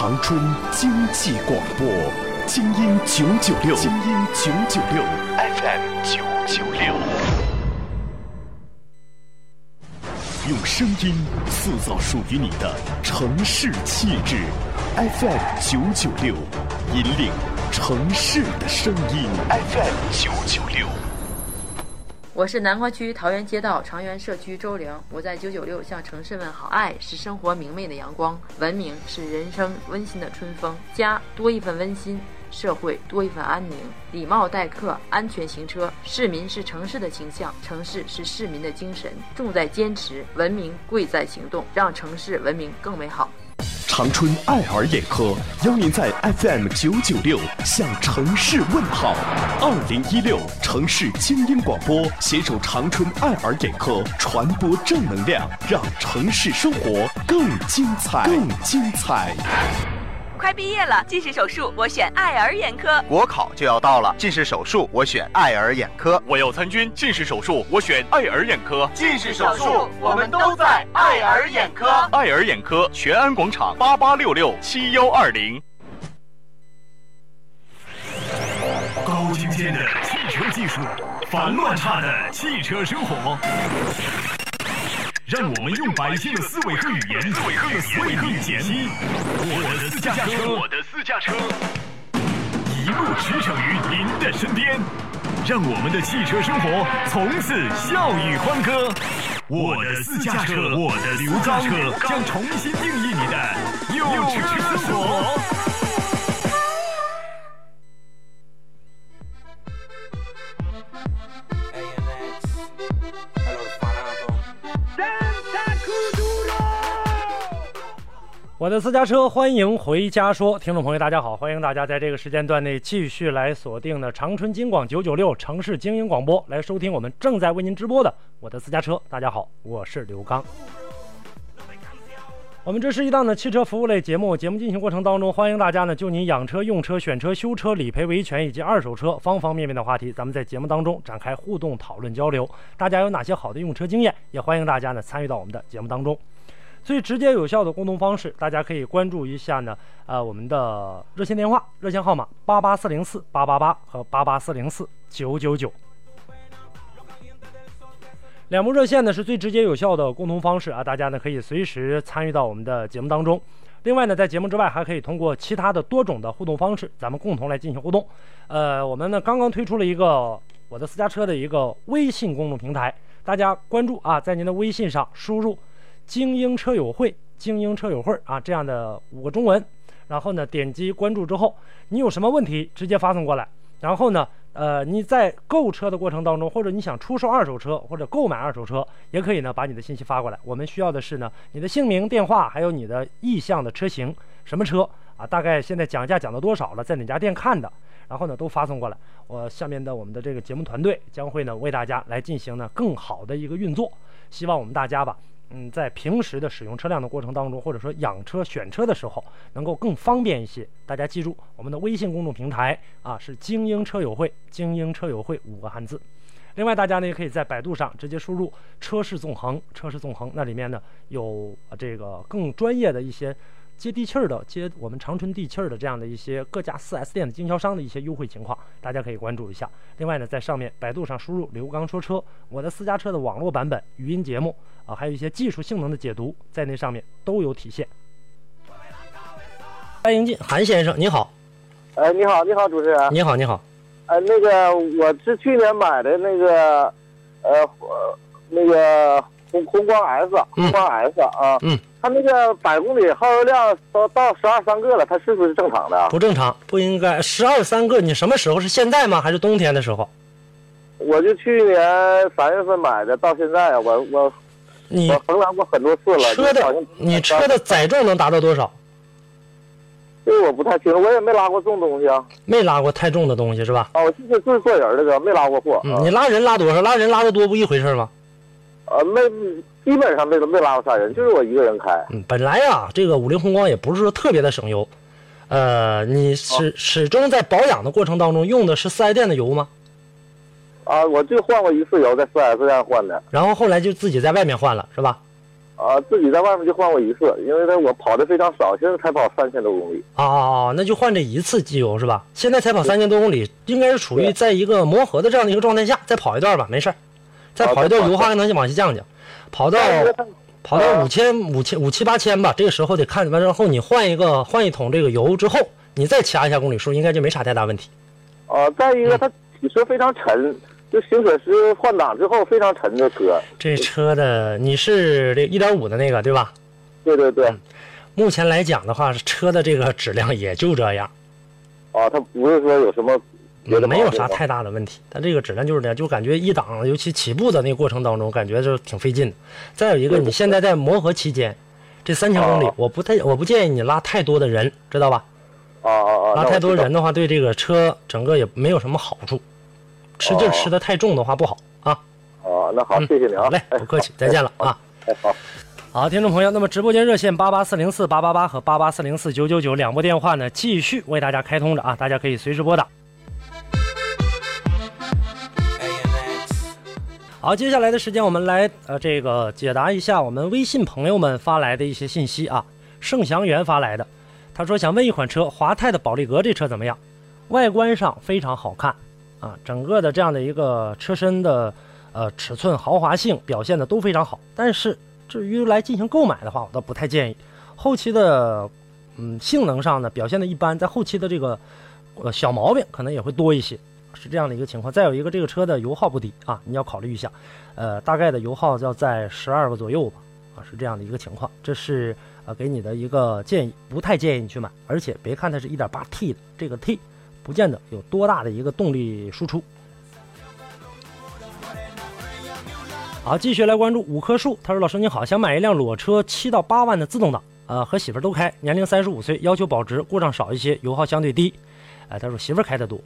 长春经济广播，精英九九六，精英九九六，FM 九九六，用声音塑造属于你的城市气质，FM 九九六，引领城市的声音，FM 九九六。我是南关区桃源街道长源社区周玲，我在九九六向城市问好。爱是生活明媚的阳光，文明是人生温馨的春风。家多一份温馨，社会多一份安宁。礼貌待客，安全行车。市民是城市的形象，城市是市民的精神。重在坚持，文明贵在行动，让城市文明更美好。长春爱尔眼科邀您在 FM 九九六向城市问好。二零一六城市精英广播携手长春爱尔眼科，传播正能量，让城市生活更精彩，更精彩。快毕业了，近视手术我选爱尔眼科。国考就要到了，近视手术我选爱尔眼科。我要参军，近视手术我选爱尔眼科。近视手术我们都在爱尔眼科。爱尔眼科全安广场八八六六七幺二零。高精尖的汽车技术，烦乱差的汽车生活。让我们用百姓的思维和语言，为你解析我的私家车。我的私家车一路驰骋于您的身边，让我们的汽车生活从此笑语欢歌。我的私家车，我的刘家车将重新定义你的有车生活。我的私家车，欢迎回家说，听众朋友大家好，欢迎大家在这个时间段内继续来锁定的长春金广九九六城市精英广播，来收听我们正在为您直播的我的私家车。大家好，我是刘刚。我们这是一档的汽车服务类节目，节目进行过程当中，欢迎大家呢就您养车、用车、选车、修车、理赔、维权以及二手车方方面面的话题，咱们在节目当中展开互动讨论交流。大家有哪些好的用车经验，也欢迎大家呢参与到我们的节目当中。最直接有效的沟通方式，大家可以关注一下呢，呃，我们的热线电话，热线号码八八四零四八八八和八八四零四九九九。两部热线呢是最直接有效的沟通方式啊，大家呢可以随时参与到我们的节目当中。另外呢，在节目之外还可以通过其他的多种的互动方式，咱们共同来进行互动。呃，我们呢刚刚推出了一个我的私家车的一个微信公众平台，大家关注啊，在您的微信上输入。精英车友会，精英车友会啊，这样的五个中文，然后呢，点击关注之后，你有什么问题直接发送过来。然后呢，呃，你在购车的过程当中，或者你想出售二手车或者购买二手车，也可以呢把你的信息发过来。我们需要的是呢你的姓名、电话，还有你的意向的车型，什么车啊？大概现在讲价讲到多少了？在哪家店看的？然后呢都发送过来。我下面的我们的这个节目团队将会呢为大家来进行呢更好的一个运作。希望我们大家吧。嗯，在平时的使用车辆的过程当中，或者说养车、选车的时候，能够更方便一些。大家记住，我们的微信公众平台啊是“精英车友会”，“精英车友会”五个汉字。另外，大家呢也可以在百度上直接输入“车市纵横”，“车市纵横”那里面呢有这个更专业的一些。接地气儿的，接我们长春地气儿的这样的一些各家 4S 店的经销商的一些优惠情况，大家可以关注一下。另外呢，在上面百度上输入“刘刚说车”，我的私家车的网络版本语音节目啊，还有一些技术性能的解读，在那上面都有体现。欢迎进，韩先生，你好。哎，你好，你好，主持人。你好，你好。哎，那个我是去年买的那个，呃，那个红红光 S，红光 S 啊。嗯。它那个百公里耗油量都到十二三个了，它是不是正常的？不正常，不应该十二三个。你什么时候是现在吗？还是冬天的时候？我就去年三月份买的，到现在我我你我衡量过很多次了。车的你车的载重能达到多少？这个我不太清楚，我也没拉过重东西啊。没拉过太重的东西是吧？哦，我就是就是坐人的个，没拉过货。嗯，你拉人拉多少？拉人拉的多不一回事吗？呃，没。基本上没没拉过啥人，就是我一个人开。嗯，本来啊，这个五菱宏光也不是说特别的省油，呃，你始始终在保养的过程当中用的是四 S 店的油吗？啊，我就换过一次油，在四 S 店换的。然后后来就自己在外面换了，是吧？啊，自己在外面就换过一次，因为呢我跑的非常少，现在才跑三千多公里。啊啊啊！那就换这一次机油是吧？现在才跑三千多公里，应该是处于在一个磨合的这样的一个状态下，再跑一段吧，没事儿，再跑一段油耗还能往下降降，跑到跑到五千五千五七八千吧，这个时候得看完之后你换一个换一桶这个油之后，你再掐一下公里数，应该就没啥太大问题。啊，再一个它体车非常沉。就行驶时换挡之后非常沉的车，这车的你是这一点五的那个对吧？对对对。目前来讲的话，车的这个质量也就这样。啊，它不是说有什么没有啥太大的问题，它这个质量就是这样，就感觉一档，尤其起步的那个过程当中，感觉就挺费劲的。再有一个，你现在在磨合期间，这三千公里，我不太我不建议你拉太多的人，知道吧？啊啊啊！拉太多人的话，对这个车整个也没有什么好处。吃劲吃的太重的话不好啊！哦，那好，谢谢你啊！好嘞，不客气，再见了啊！哎，好，好，听众朋友，那么直播间热线八八四零四八八八和八八四零四九九九两拨电话呢，继续为大家开通着啊，大家可以随时拨打。好，接下来的时间我们来呃这个解答一下我们微信朋友们发来的一些信息啊。盛祥元发来的，他说想问一款车，华泰的宝利格这车怎么样？外观上非常好看。啊，整个的这样的一个车身的呃尺寸豪华性表现的都非常好，但是至于来进行购买的话，我倒不太建议。后期的嗯性能上呢表现的一般，在后期的这个呃小毛病可能也会多一些，是这样的一个情况。再有一个这个车的油耗不低啊，你要考虑一下，呃大概的油耗要在十二个左右吧，啊是这样的一个情况。这是呃给你的一个建议，不太建议你去买，而且别看它是一点八 T 的这个 T。不见得有多大的一个动力输出。好，继续来关注五棵树。他说：“老师你好，想买一辆裸车，七到八万的自动挡，呃，和媳妇儿都开，年龄三十五岁，要求保值，故障少一些，油耗相对低。哎，他说媳妇儿开的多。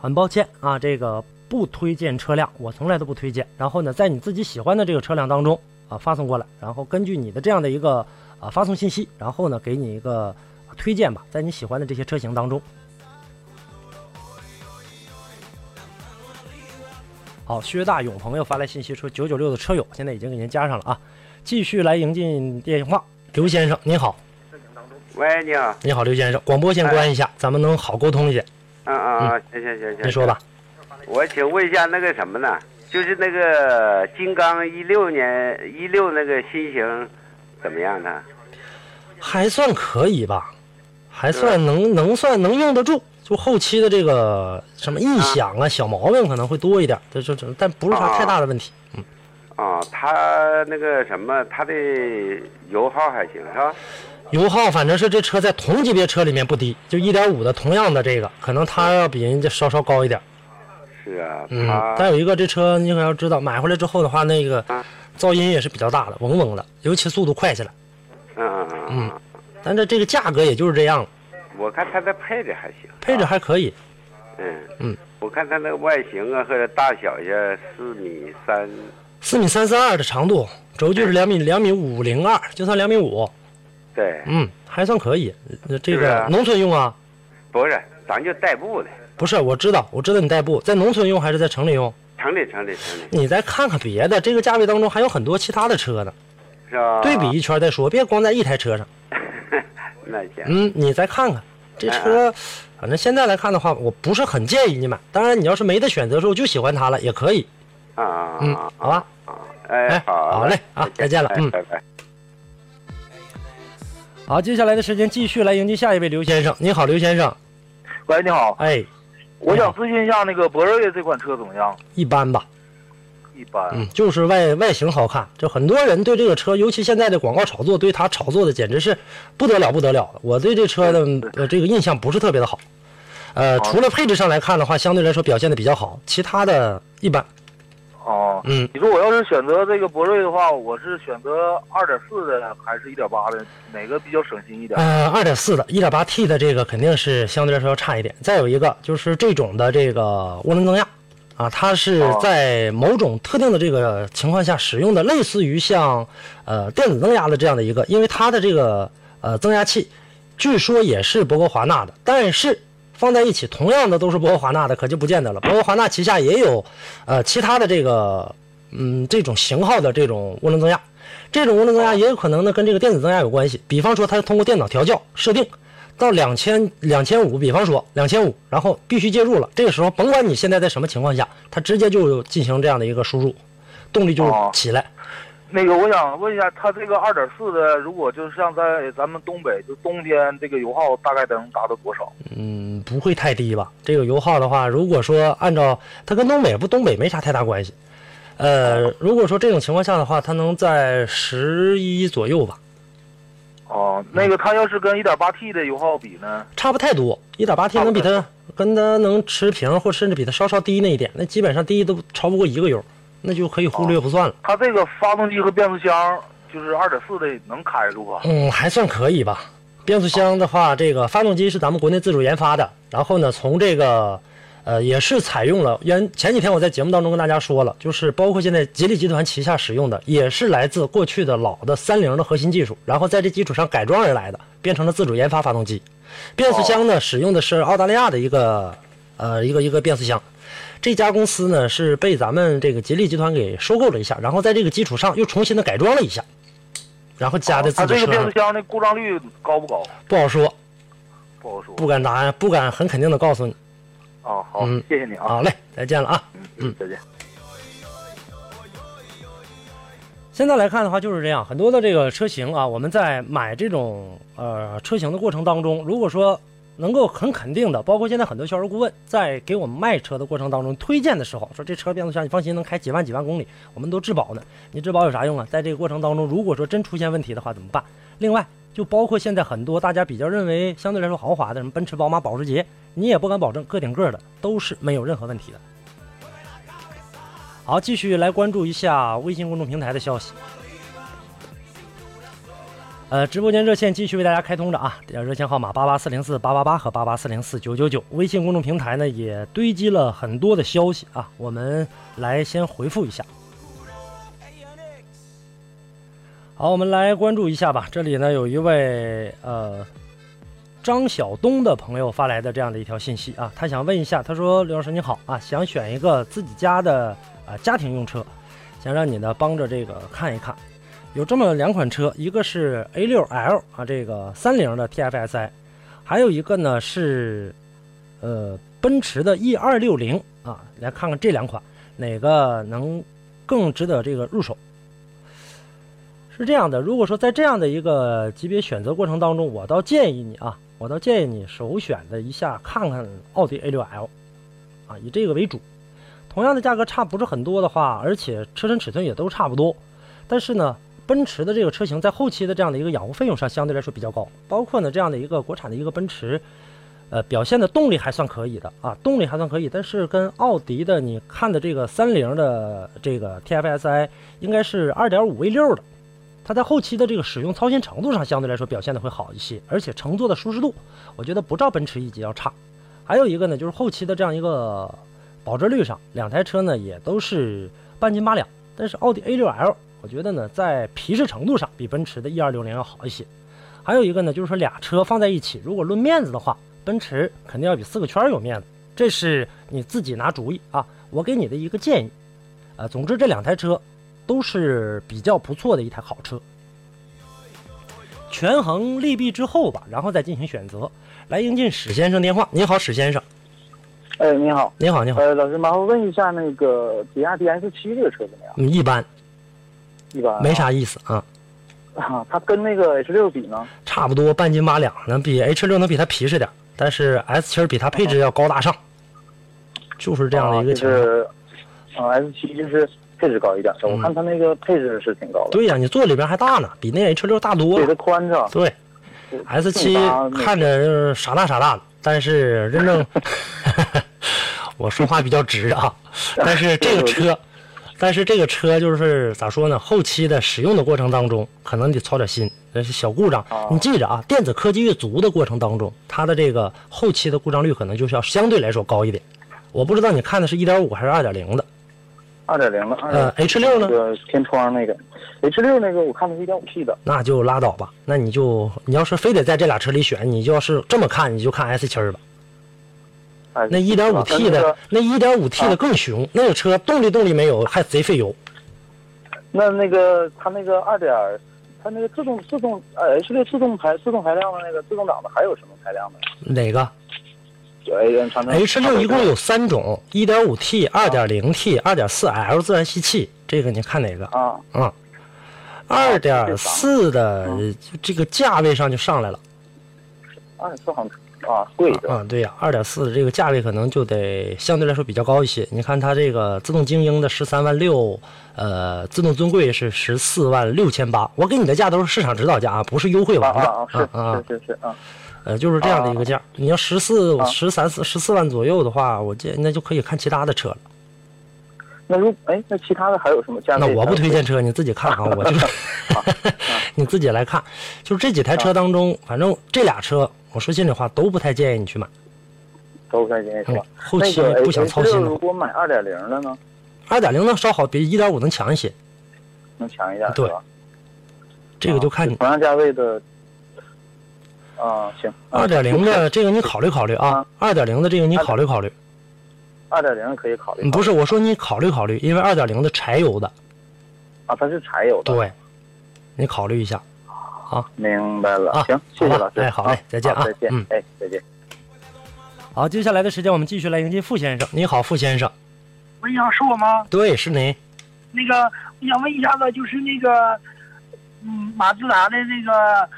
很抱歉啊，这个不推荐车辆，我从来都不推荐。然后呢，在你自己喜欢的这个车辆当中啊，发送过来，然后根据你的这样的一个啊发送信息，然后呢，给你一个推荐吧，在你喜欢的这些车型当中。”好，薛大勇朋友发来信息说：“九九六的车友现在已经给您加上了啊，继续来迎进电话。刘先生，您好。喂，你好。你好，刘先生，广播先关一下，咱们能好沟通一些。嗯嗯嗯，行行行行。你说吧。我请问一下那个什么呢？就是那个金刚一六年一六那个新型，怎么样呢？还算可以吧，还算能能算能用得住。”就后期的这个什么异响啊，小毛病可能会多一点，这这这，但不是啥太大的问题。嗯，啊，它那个什么，它的油耗还行是吧？油耗反正是这车在同级别车里面不低，就一点五的同样的这个，可能它要比人家稍稍高一点。是啊，嗯，再有一个这车你可要知道，买回来之后的话，那个噪音也是比较大的，嗡嗡的，尤其速度快起来。嗯嗯嗯。嗯，但这这个价格也就是这样了。我看它的配置还行，配置还可以。嗯嗯，我看它那个外形啊和大小呀，四米三，四米三四二的长度，轴距是两米两米五零二，就算两米五。对，嗯，还算可以。这个农村用啊？不是，咱就代步的。不是，我知道，我知道你代步，在农村用还是在城里用？城里，城里，城里。你再看看别的，这个价位当中还有很多其他的车呢。是吧？对比一圈再说，别光在一台车上。那行。嗯，你再看看。这车，反正现在来看的话，我不是很建议你买。当然，你要是没得选择的时候就喜欢它了，也可以。啊嗯，好吧。哎，好，好嘞，啊，再见了，嗯，拜拜。好，接下来的时间继续来迎接下一位刘先生。你好，刘先生。喂，你好。哎，我想咨询一下那个博瑞这款车怎么样？一般吧。一般，嗯，就是外外形好看，就很多人对这个车，尤其现在的广告炒作，对它炒作的简直是不得了不得了。我对这车的呃这个印象不是特别的好，呃，除了配置上来看的话，相对来说表现的比较好，其他的一般。哦，嗯，你说我要是选择这个博瑞的话，我是选择二点四的还是一点八的？哪个比较省心一点？呃，二点四的，一点八 T 的这个肯定是相对来说要差一点。再有一个就是这种的这个涡轮增压。啊，它是在某种特定的这个情况下使用的，类似于像，呃，电子增压的这样的一个，因为它的这个呃增压器，据说也是博格华纳的，但是放在一起，同样的都是博格华纳的，可就不见得了。博格华纳旗下也有，呃，其他的这个，嗯，这种型号的这种涡轮增压，这种涡轮增压也有可能呢跟这个电子增压有关系。比方说，它通过电脑调教设定到两千两千五，比方说两千五，然后必须介入了。这个时候，甭管你现在在什么情况下，它直接就进行这样的一个输入，动力就起来。那个，我想问一下，它这个二点四的，如果就是像在咱们东北，就冬天这个油耗大概能达到多少？嗯，不会太低吧？这个油耗的话，如果说按照它跟东北不，东北没啥太大关系。呃，如果说这种情况下的话，它能在十一左右吧。哦，那个它要是跟一点八 T 的油耗比呢？差不太多，一点八 T 能比它跟它能持平，或甚至比它稍稍低那一点，那基本上低都超不过一个油。那就可以忽略不算了。它这个发动机和变速箱就是二点四的，能开住吧？嗯，还算可以吧。变速箱的话，这个发动机是咱们国内自主研发的。然后呢，从这个，呃，也是采用了原前几天我在节目当中跟大家说了，就是包括现在吉利集团旗下使用的，也是来自过去的老的三菱的核心技术，然后在这基础上改装而来的，变成了自主研发发动机。变速箱呢，使用的是澳大利亚的一个，呃，一个一个变速箱。这家公司呢是被咱们这个吉利集团给收购了一下，然后在这个基础上又重新的改装了一下，然后加的自己车。它这个变速箱的故障率高不高？不好说，不好说，不敢答，不敢很肯定的告诉你。哦，好，谢谢你啊。好嘞，再见了啊。嗯嗯，再见。现在来看的话就是这样，很多的这个车型啊，我们在买这种呃车型的过程当中，如果说。能够很肯定的，包括现在很多销售顾问在给我们卖车的过程当中推荐的时候，说这车变速箱你放心能开几万几万公里，我们都质保呢。你质保有啥用啊？在这个过程当中，如果说真出现问题的话怎么办？另外，就包括现在很多大家比较认为相对来说豪华的什么奔驰、宝马、保时捷，你也不敢保证个顶个的都是没有任何问题的。好，继续来关注一下微信公众平台的消息。呃，直播间热线继续为大家开通着啊，热线号码八八四零四八八八和八八四零四九九九。微信公众平台呢也堆积了很多的消息啊，我们来先回复一下。好，我们来关注一下吧。这里呢有一位呃张晓东的朋友发来的这样的一条信息啊，他想问一下，他说刘老师你好啊，想选一个自己家的啊家庭用车，想让你呢帮着这个看一看。有这么两款车，一个是 A6L 啊，这个三菱的 TFSI，还有一个呢是，呃，奔驰的 E260 啊，来看看这两款哪个能更值得这个入手。是这样的，如果说在这样的一个级别选择过程当中，我倒建议你啊，我倒建议你首选的一下看看奥迪 A6L，啊，以这个为主。同样的价格差不是很多的话，而且车身尺寸也都差不多，但是呢。奔驰的这个车型在后期的这样的一个养护费用上相对来说比较高，包括呢这样的一个国产的一个奔驰，呃表现的动力还算可以的啊，动力还算可以，但是跟奥迪的你看的这个三菱的这个 TFSI 应该是 2.5V6 的，它在后期的这个使用操心程度上相对来说表现的会好一些，而且乘坐的舒适度我觉得不照奔驰 E 级要差。还有一个呢就是后期的这样一个保值率上，两台车呢也都是半斤八两，但是奥迪 A6L。我觉得呢，在皮实程度上比奔驰的 E 二六零要好一些。还有一个呢，就是说俩车放在一起，如果论面子的话，奔驰肯定要比四个圈有面子。这是你自己拿主意啊，我给你的一个建议。呃，总之这两台车都是比较不错的一台好车。权衡利弊之后吧，然后再进行选择。来迎进史先生电话，您好，史先生。哎，你好，你好，你好。呃，老师麻烦问一下，那个比亚迪 S 七这个车怎么样？嗯，一般。一般没啥意思啊，啊，它跟那个 H 六比呢？差不多半斤八两，能比 H 六能比它皮实点，但是 S 七比它配置要高大上，就是这样的一个情况。啊，S 七就是配置高一点，我看它那个配置是挺高的。对呀，你坐里边还大呢，比那 H 六大多了。对，它宽敞。对，S 七看着傻大傻大的，但是真正，我说话比较直啊，但是这个车。但是这个车就是咋说呢？后期的使用的过程当中，可能得操点心，那是小故障。你记着啊，电子科技越足的过程当中，它的这个后期的故障率可能就是要相对来说高一点。我不知道你看的是一点五还是二点零的？二点零的。呃，H 六呢？天窗那个，H 六那个我看的是一点五 T 的。那就拉倒吧。那你就你要是非得在这俩车里选，你就要是这么看，你就看 S 七吧。那一点五 T 的，那一点五 T 的更熊，那个车动力动力没有，还贼费油。那那个它那个二点，它那个自动自动呃 H 六自动排自动排量的那个自动挡的还有什么排量的？哪个 H 六一共有三种，一点五 T、二点零 T、二点四 L 自然吸气，这个你看哪个？啊啊，二点四的就这个价位上就上来了。二点四好像啊贵的啊，对呀，二点四的这个价位可能就得相对来说比较高一些。你看它这个自动精英的十三万六，呃，自动尊贵是十四万六千八。我给你的价都是市场指导价啊，不是优惠完的啊啊啊是是是啊，呃，就是这样的一个价。你要十四、十三四、十四万左右的话，我建那就可以看其他的车了。那如哎，那其他的还有什么价位？那我不推荐车，你自己看啊，我就 是 你自己来看。就是这几台车当中，反正这俩车，我说心里话都不太建议你去买，都不太建议是吧？后期不想操心 H6 的如果买二点零的呢？二点零的稍好，比一点五能强一些。能强一点对吧？这个就看你。同样价位的啊，行。二点零的这个你考虑考虑啊，二点零的这个你考虑考虑。二点零可以考虑。不是，我说你考虑考虑，因为二点零的柴油的。啊，它是柴油的。对，你考虑一下。好，明白了。啊，行，谢谢老师。哎，好嘞，再见啊，再见。嗯，哎，再见。好，接下来的时间我们继续来迎接傅先生。你好，傅先生。喂，你好，是我吗？对，是您。那个，我想问一下子，就是那个，嗯，马自达的那个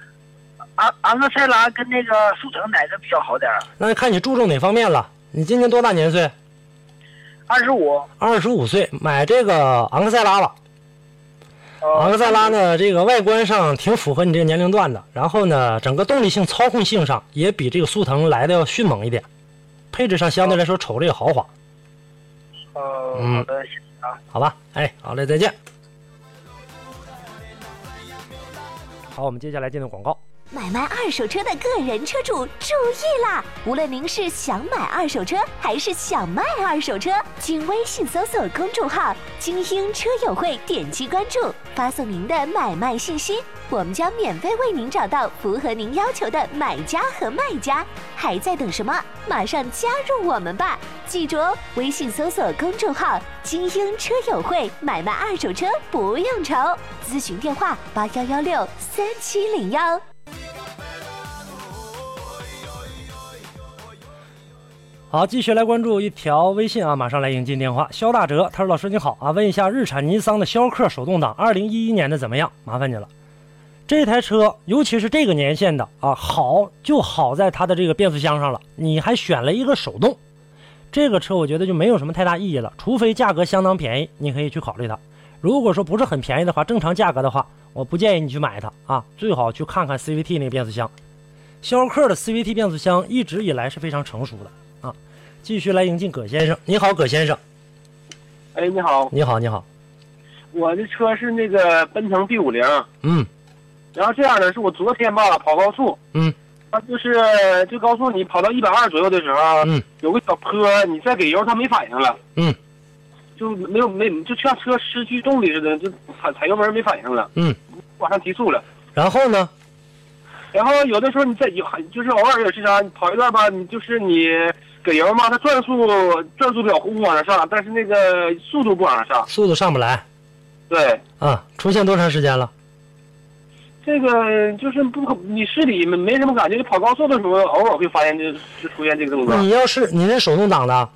昂昂克赛拉跟那个速腾哪个比较好点儿？那看你注重哪方面了。你今年多大年岁？二十五。二十五岁，买这个昂克赛拉吧。昂克赛拉呢，这个外观上挺符合你这个年龄段的，然后呢，整个动力性、操控性上也比这个速腾来的要迅猛一点，配置上相对来说瞅着也豪华。哦，嗯。好吧，哎，好嘞，再见。好，我们接下来进入广告。买卖二手车的个人车主注意啦！无论您是想买二手车还是想卖二手车，请微信搜索公众号“精英车友会”，点击关注，发送您的买卖信息，我们将免费为您找到符合您要求的买家和卖家。还在等什么？马上加入我们吧！记住哦，微信搜索公众号“精英车友会”，买卖二手车不用愁。咨询电话：八幺幺六三七零幺。好，继续来关注一条微信啊，马上来迎接电话。肖大哲，他说：“老师你好啊，问一下日产尼桑的逍客手动挡，二零一一年的怎么样？麻烦你了。这台车，尤其是这个年限的啊，好就好在它的这个变速箱上了。你还选了一个手动，这个车我觉得就没有什么太大意义了，除非价格相当便宜，你可以去考虑它。如果说不是很便宜的话，正常价格的话，我不建议你去买它啊，最好去看看 CVT 那个变速箱。逍客的 CVT 变速箱一直以来是非常成熟的。”继续来迎进葛先生，你好，葛先生。哎，你好。你好，你好。我的车是那个奔腾 B 五零。嗯。然后这样的是我昨天吧跑高速。嗯。它就是这高速你跑到一百二左右的时候，嗯，有个小坡，你再给油它没反应了。嗯。就没有没就像车失去动力似的，就踩踩油门没反应了。嗯。往上提速了。然后呢？然后有的时候你在有就是偶尔也是啥，你跑一段吧，你就是你。给油嘛，它转速转速表呼呼往上上，但是那个速度不往上上，速度上不来。对。啊，出现多长时间了？这个就是不，你市里没没什么感觉，你跑高速的时候偶尔会发现就就出现这个动作。你要是你那手动挡的，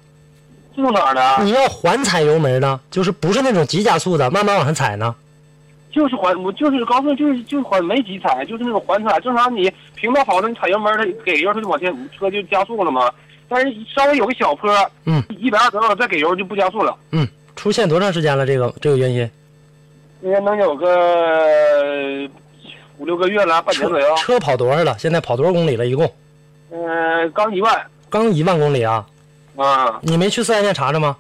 自动挡的，你要缓踩油门呢，就是不是那种急加速的，慢慢往上踩呢？就是缓，我就是高速，就是就是缓，没急踩，就是那种缓踩。正常你平道跑的，你踩油门，它给油，它就往前，车就加速了嘛。但是稍微有个小坡，嗯，一百二左右再给油就不加速了。嗯，出现多长时间了？这个这个原因？应该能有个五六个月了，半年左右。车跑多少了？现在跑多少公里了？一共？嗯，刚一万。刚一万公里啊？啊。你没去四 S 店查查吗？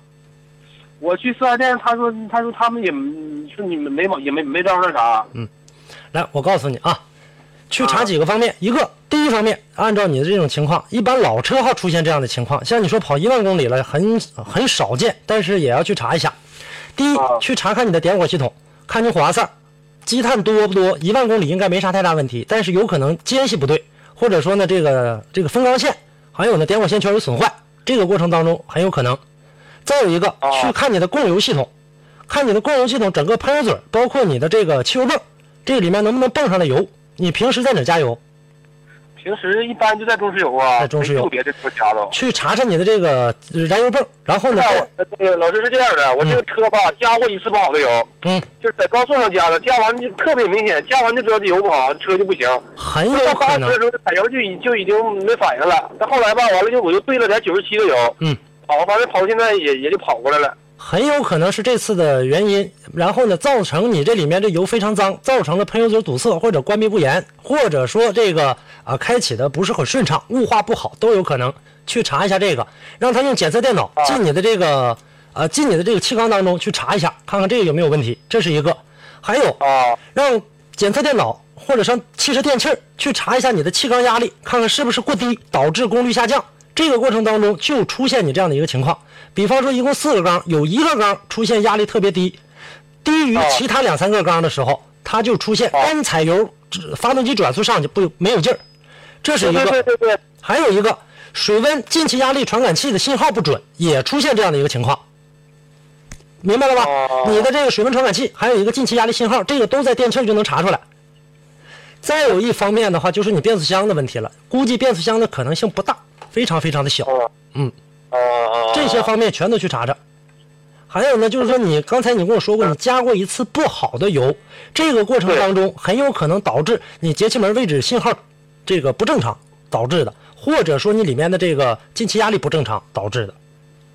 我去四 S 店，他说他说他们也说你们没也没没招那啥。嗯，来，我告诉你啊。去查几个方面，一个第一方面，按照你的这种情况，一般老车号出现这样的情况，像你说跑一万公里了，很很少见，但是也要去查一下。第一，去查看你的点火系统，看你火花塞，积碳多不多。一万公里应该没啥太大问题，但是有可能间隙不对，或者说呢这个这个风缸线，还有呢点火线圈有损坏，这个过程当中很有可能。再有一个，去看你的供油系统，看你的供油系统整个喷油嘴，包括你的这个汽油泵，这里面能不能泵上来油？你平时在哪加油？平时一般就在中石油啊，在中石油没别的车加的。去查查你的这个燃油泵，然后呢，这个老师是这样的，我这个车吧加过一次不好的油，嗯，就是在高速上加的，加完就特别明显，加完就知道这油不好，车就不行。很有可能的时候踩油就已就已经没反应了，但后来吧，完了就我就兑了点九十七的油，嗯，跑，反正跑现在也也就跑过来了。很有可能是这次的原因，然后呢，造成你这里面这油非常脏，造成了喷油嘴堵塞或者关闭不严，或者说这个啊开启的不是很顺畅，雾化不好都有可能。去查一下这个，让他用检测电脑进你的这个呃进你的这个气缸当中去查一下，看看这个有没有问题。这是一个，还有啊，让检测电脑或者上汽车电器去查一下你的气缸压力，看看是不是过低导致功率下降。这个过程当中就出现你这样的一个情况，比方说一共四个缸，有一个缸出现压力特别低，低于其他两三个缸的时候，它就出现干踩油，发动机转速上去不没有劲儿，这是一个。对对对。还有一个水温进气压力传感器的信号不准，也出现这样的一个情况，明白了吧？你的这个水温传感器还有一个进气压力信号，这个都在电器就能查出来。再有一方面的话，就是你变速箱的问题了，估计变速箱的可能性不大。非常非常的小，嗯，这些方面全都去查查。还有呢，就是说你刚才你跟我说过，你加过一次不好的油，这个过程当中很有可能导致你节气门位置信号这个不正常导致的，或者说你里面的这个进气压力不正常导致的，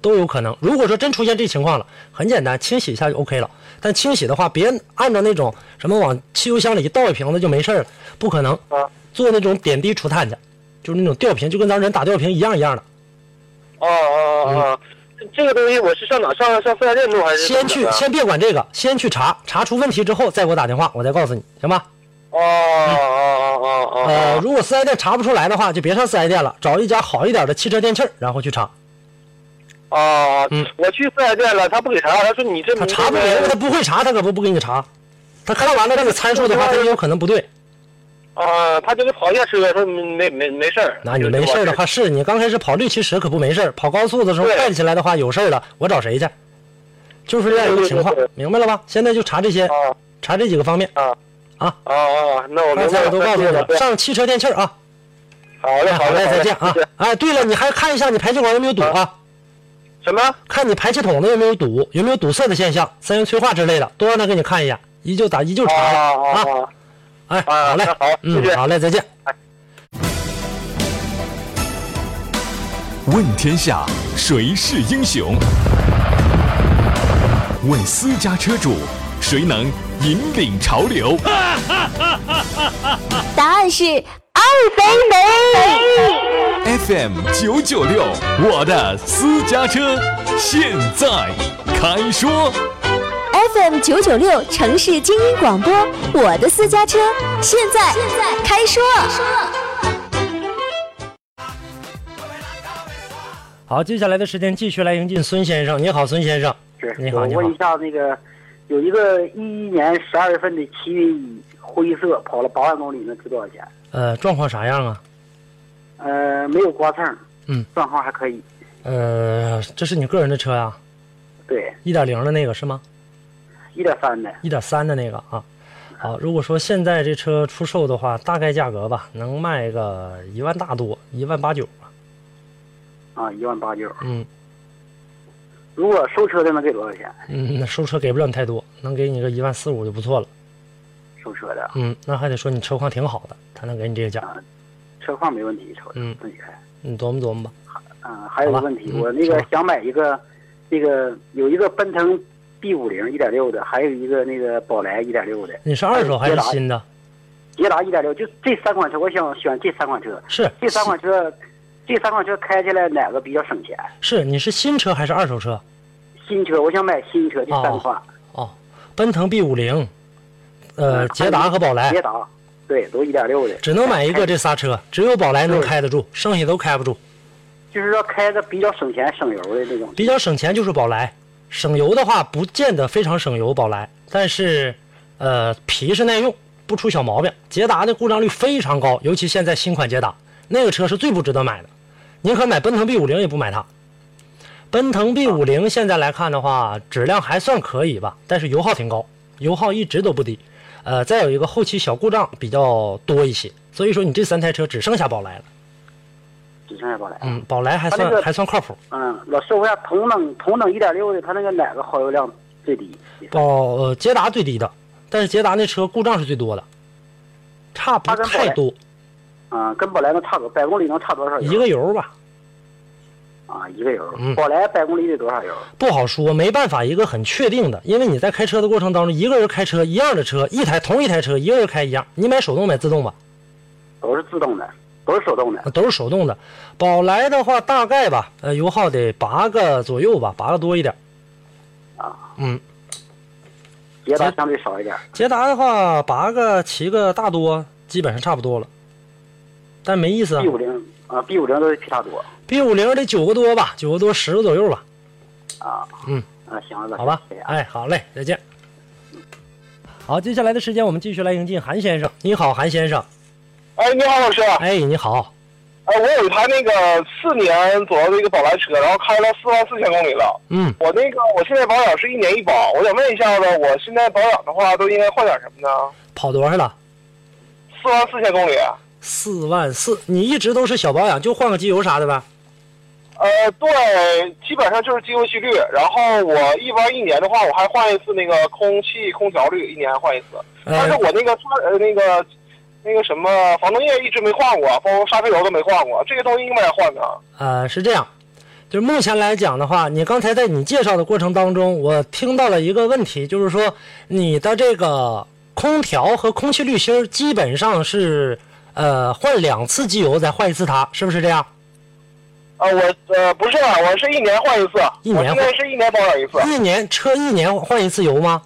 都有可能。如果说真出现这情况了，很简单，清洗一下就 OK 了。但清洗的话，别按照那种什么往汽油箱里一倒一瓶子就没事了，不可能。做那种点滴除碳去。就是那种吊瓶，就跟咱人打吊瓶一样一样的。哦哦哦，这个东西我是上哪上上四 S 店弄还是？先去，先别管这个，先去查查出问题之后再给我打电话，我再告诉你，行吧？哦哦哦哦哦。呃，如果四 S 店查不出来的话，就别上四 S 店了，找一家好一点的汽车电器，然后去查。啊，嗯，我去四 S 店了，他不给查，他说你这他查不给，他不会查，他可不不给你查。他看完了这个参数的话，他也有可能不对。啊，他就是跑一下车，说没没没事儿。那你没事儿的话，是你刚开始跑六七十可不没事儿，跑高速的时候带起来的话有事儿了，我找谁去？就是这样一个情况，明白了吧？现在就查这些，查这几个方面。啊啊啊啊！那我刚才我都告诉你了，上汽车电器啊。好嘞，好嘞，再见啊！哎，对了，你还看一下你排气管有没有堵啊？什么？看你排气筒子有没有堵，有没有堵塞的现象，三元催化之类的，都让他给你看一眼，依旧打依旧查啊。哎，好嘞，好，嗯，好嘞，再见。问天下谁是英雄？问私家车主谁能引领潮流？答案是爱肥美。FM 九九六，我的私家车，现在开说。FM 九九六城市精英广播，我的私家车，现在现在开说。好，接下来的时间继续来迎进孙先生。你好，孙先生。是，你好，你好。我问一下，那个有一个一一年十二月份的奇云一灰色，跑了八万公里，能值多少钱？呃，状况啥样啊？呃，没有刮蹭。嗯，状况还可以。呃，这是你个人的车呀？对。一点零的那个是吗？一点三的，一点三的那个啊，好，如果说现在这车出售的话，大概价格吧，能卖个一万大多，一万八九吧。啊，一万八九。嗯。如果收车的能给多少钱？嗯，那收车给不了你太多，能给你个一万四五就不错了。收车的。嗯，那还得说你车况挺好的，才能给你这个价。车况没问题，瞅嗯，自己开。你琢磨琢磨吧。嗯，还有个问题，我那个想买一个，那个有一个奔腾。B 五零一点六的，还有一个那个宝来一点六的。你是二手还是新的？捷达一点六，就这三款车，我想选这三款车。是这三款车，这三款车开起来哪个比较省钱？是你是新车还是二手车？新车，我想买新车，这三款。哦，奔腾 B 五零，呃，捷达和宝来。捷达，对，都一点六的。只能买一个这仨车，只有宝来能开得住，剩下都开不住。就是说开的比较省钱省油的那种。比较省钱就是宝来。省油的话，不见得非常省油，宝来，但是，呃，皮实耐用，不出小毛病。捷达的故障率非常高，尤其现在新款捷达那个车是最不值得买的，宁可买奔腾 B 五零也不买它。奔腾 B 五零现在来看的话，质量还算可以吧，但是油耗挺高，油耗一直都不低。呃，再有一个后期小故障比较多一些，所以说你这三台车只剩下宝来了。只剩下宝来。嗯，宝来还算、那个还算靠谱。嗯，老师，我想同等同等一点六的，它那个哪个耗油量最低？宝呃捷达最低的，但是捷达那车故障是最多的，差不太多，啊，跟宝来能差多，百公里能差多少油？一个油吧。啊，一个油。嗯宝来百公里得多少油？不好说，没办法一个很确定的，因为你在开车的过程当中，一个人开车一样的车，一台同一台车，一个人开一样。你买手动买自动吧？都是自动的，都是手动的。都是手动的。宝来的话，大概吧，呃，油耗得八个左右吧，八个多一点。啊，嗯，捷达相对少一点。捷达的话，八个七个大多，基本上差不多了，但没意思啊 B。五零啊，B 五零都比它多 B 五零得九个多吧，九个多十个左右吧。啊。嗯，啊，行了，好吧，哎，好嘞，再见。好，接下来的时间我们继续来迎进韩先生。你好，韩先生。哎，你好，老师。哎，你好。哎，我有一台那个四年左右的一个宝来车，然后开了四万四千公里了。嗯，我那个我现在保养是一年一保，我想问一下子，我现在保养的话都应该换点什么呢？跑多少了？四万四千公里。四万四，你一直都是小保养，就换个机油啥的呗？呃，对，基本上就是机油机滤，然后我一般一年的话，我还换一次那个空气空调滤，一年换一次。但是我那个呃那个那个什么防冻液一直没换过，包括刹车油都没换过，这些东西应该换的。呃，是这样，就是目前来讲的话，你刚才在你介绍的过程当中，我听到了一个问题，就是说你的这个空调和空气滤芯基本上是呃换两次机油再换一次它，是不是这样？呃，我呃不是啊，我是一年换一次，一年我现在是一年保养一次。一年车一年换一次油吗？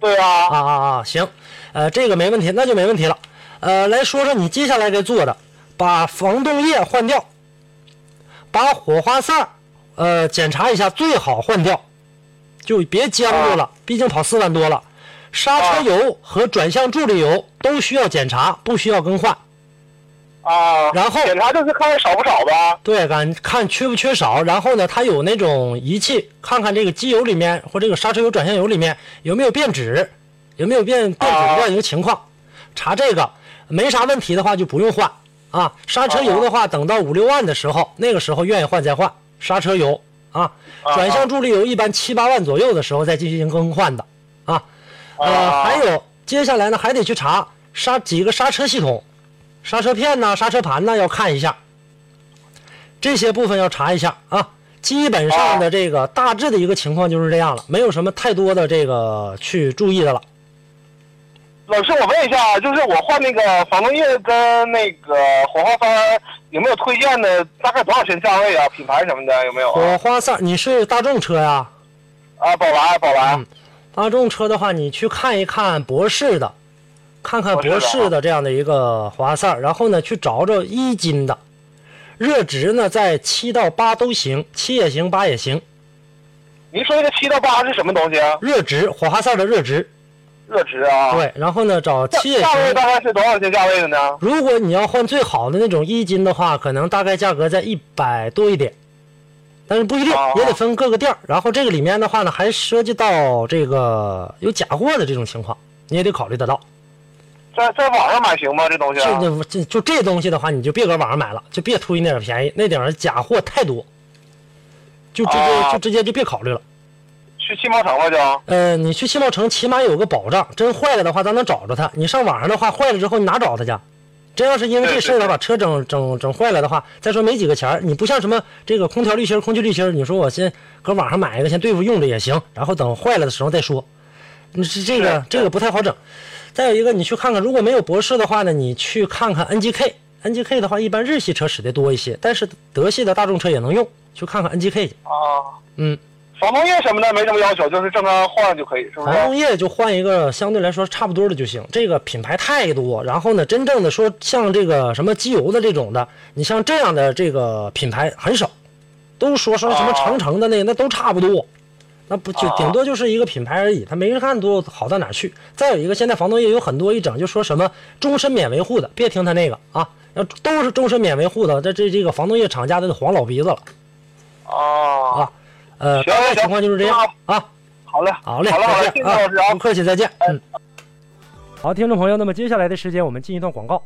对啊。啊啊啊！行，呃，这个没问题，那就没问题了。呃，来说说你接下来该做的，把防冻液换掉，把火花塞，呃，检查一下，最好换掉，就别僵住了，毕竟跑四万多了。刹车油和转向助力油都需要检查，不需要更换。啊，然后检查就是看少不少吧。对，看看缺不缺少，然后呢，它有那种仪器，看看这个机油里面或这个刹车油、转向油里面有没有变质，有没有变变质的这样一个情况，查这个没啥问题的话就不用换啊。刹车油的话，等到五六万的时候，那个时候愿意换再换刹车油啊。转向助力油一般七八万左右的时候再进行更换的啊。呃，还有接下来呢，还得去查刹几个刹车系统。刹车片呐、刹车盘呐，要看一下，这些部分要查一下啊。基本上的这个大致的一个情况就是这样了，没有什么太多的这个去注意的了。老师，我问一下，就是我换那个防冻液跟那个火花塞有没有推荐的？大概多少钱价位啊？品牌什么的有没有啊？火花塞，你是大众车呀？啊，宝来，宝来。嗯，大众车的话，你去看一看博士的，看看博士的这样的一个火花塞，然后呢去找找一斤的，热值呢在七到八都行，七也行，八也行。您说那个七到八是什么东西啊？热值，火花塞的热值。热值啊。对，然后呢找七也行。价位大概是多少钱价位的呢？如果你要换最好的那种一斤的话，可能大概价格在一百多一点，但是不一定，也得分各个店儿。然后这个里面的话呢，还涉及到这个有假货的这种情况，你也得考虑得到。在在网上买行吗？这东西、啊？就这就这东西的话，你就别搁网上买了，就别图那点便宜，那点儿假货太多，就直接、啊、就直接就别考虑了。去汽贸城吧就？呃，你去汽贸城起码有个保障，真坏了的话咱能找着他。你上网上的话，坏了之后你哪找他去？真要是因为这事儿了把车整整整坏了的话，再说没几个钱儿，你不像什么这个空调滤芯、空气滤芯，你说我先搁网上买一个先对付用着也行，然后等坏了的时候再说。你是这个这个不太好整。再有一个，你去看看，如果没有博士的话呢，你去看看 NGK。NGK 的话，一般日系车使的多一些，但是德系的大众车也能用，去看看 NGK 去。啊，嗯，防冻液什么的没什么要求，就是正常换就可以，是不是？防冻液就换一个相对来说差不多的就行。这个品牌太多，然后呢，真正的说像这个什么机油的这种的，你像这样的这个品牌很少，都说说什么长城的那那都差不多。那不就顶多就是一个品牌而已，它没人看多好到哪去。再有一个，现在防冻液有很多一整就说什么终身免维护的，别听他那个啊，要都是终身免维护的，这这这个防冻液厂家的黄老鼻子了。哦。啊，呃，大概情况就是这样啊。好嘞，好嘞，好嘞好了，再见啊谢谢老师啊，不客气，再见。嗯。好，听众朋友，那么接下来的时间我们进一段广告。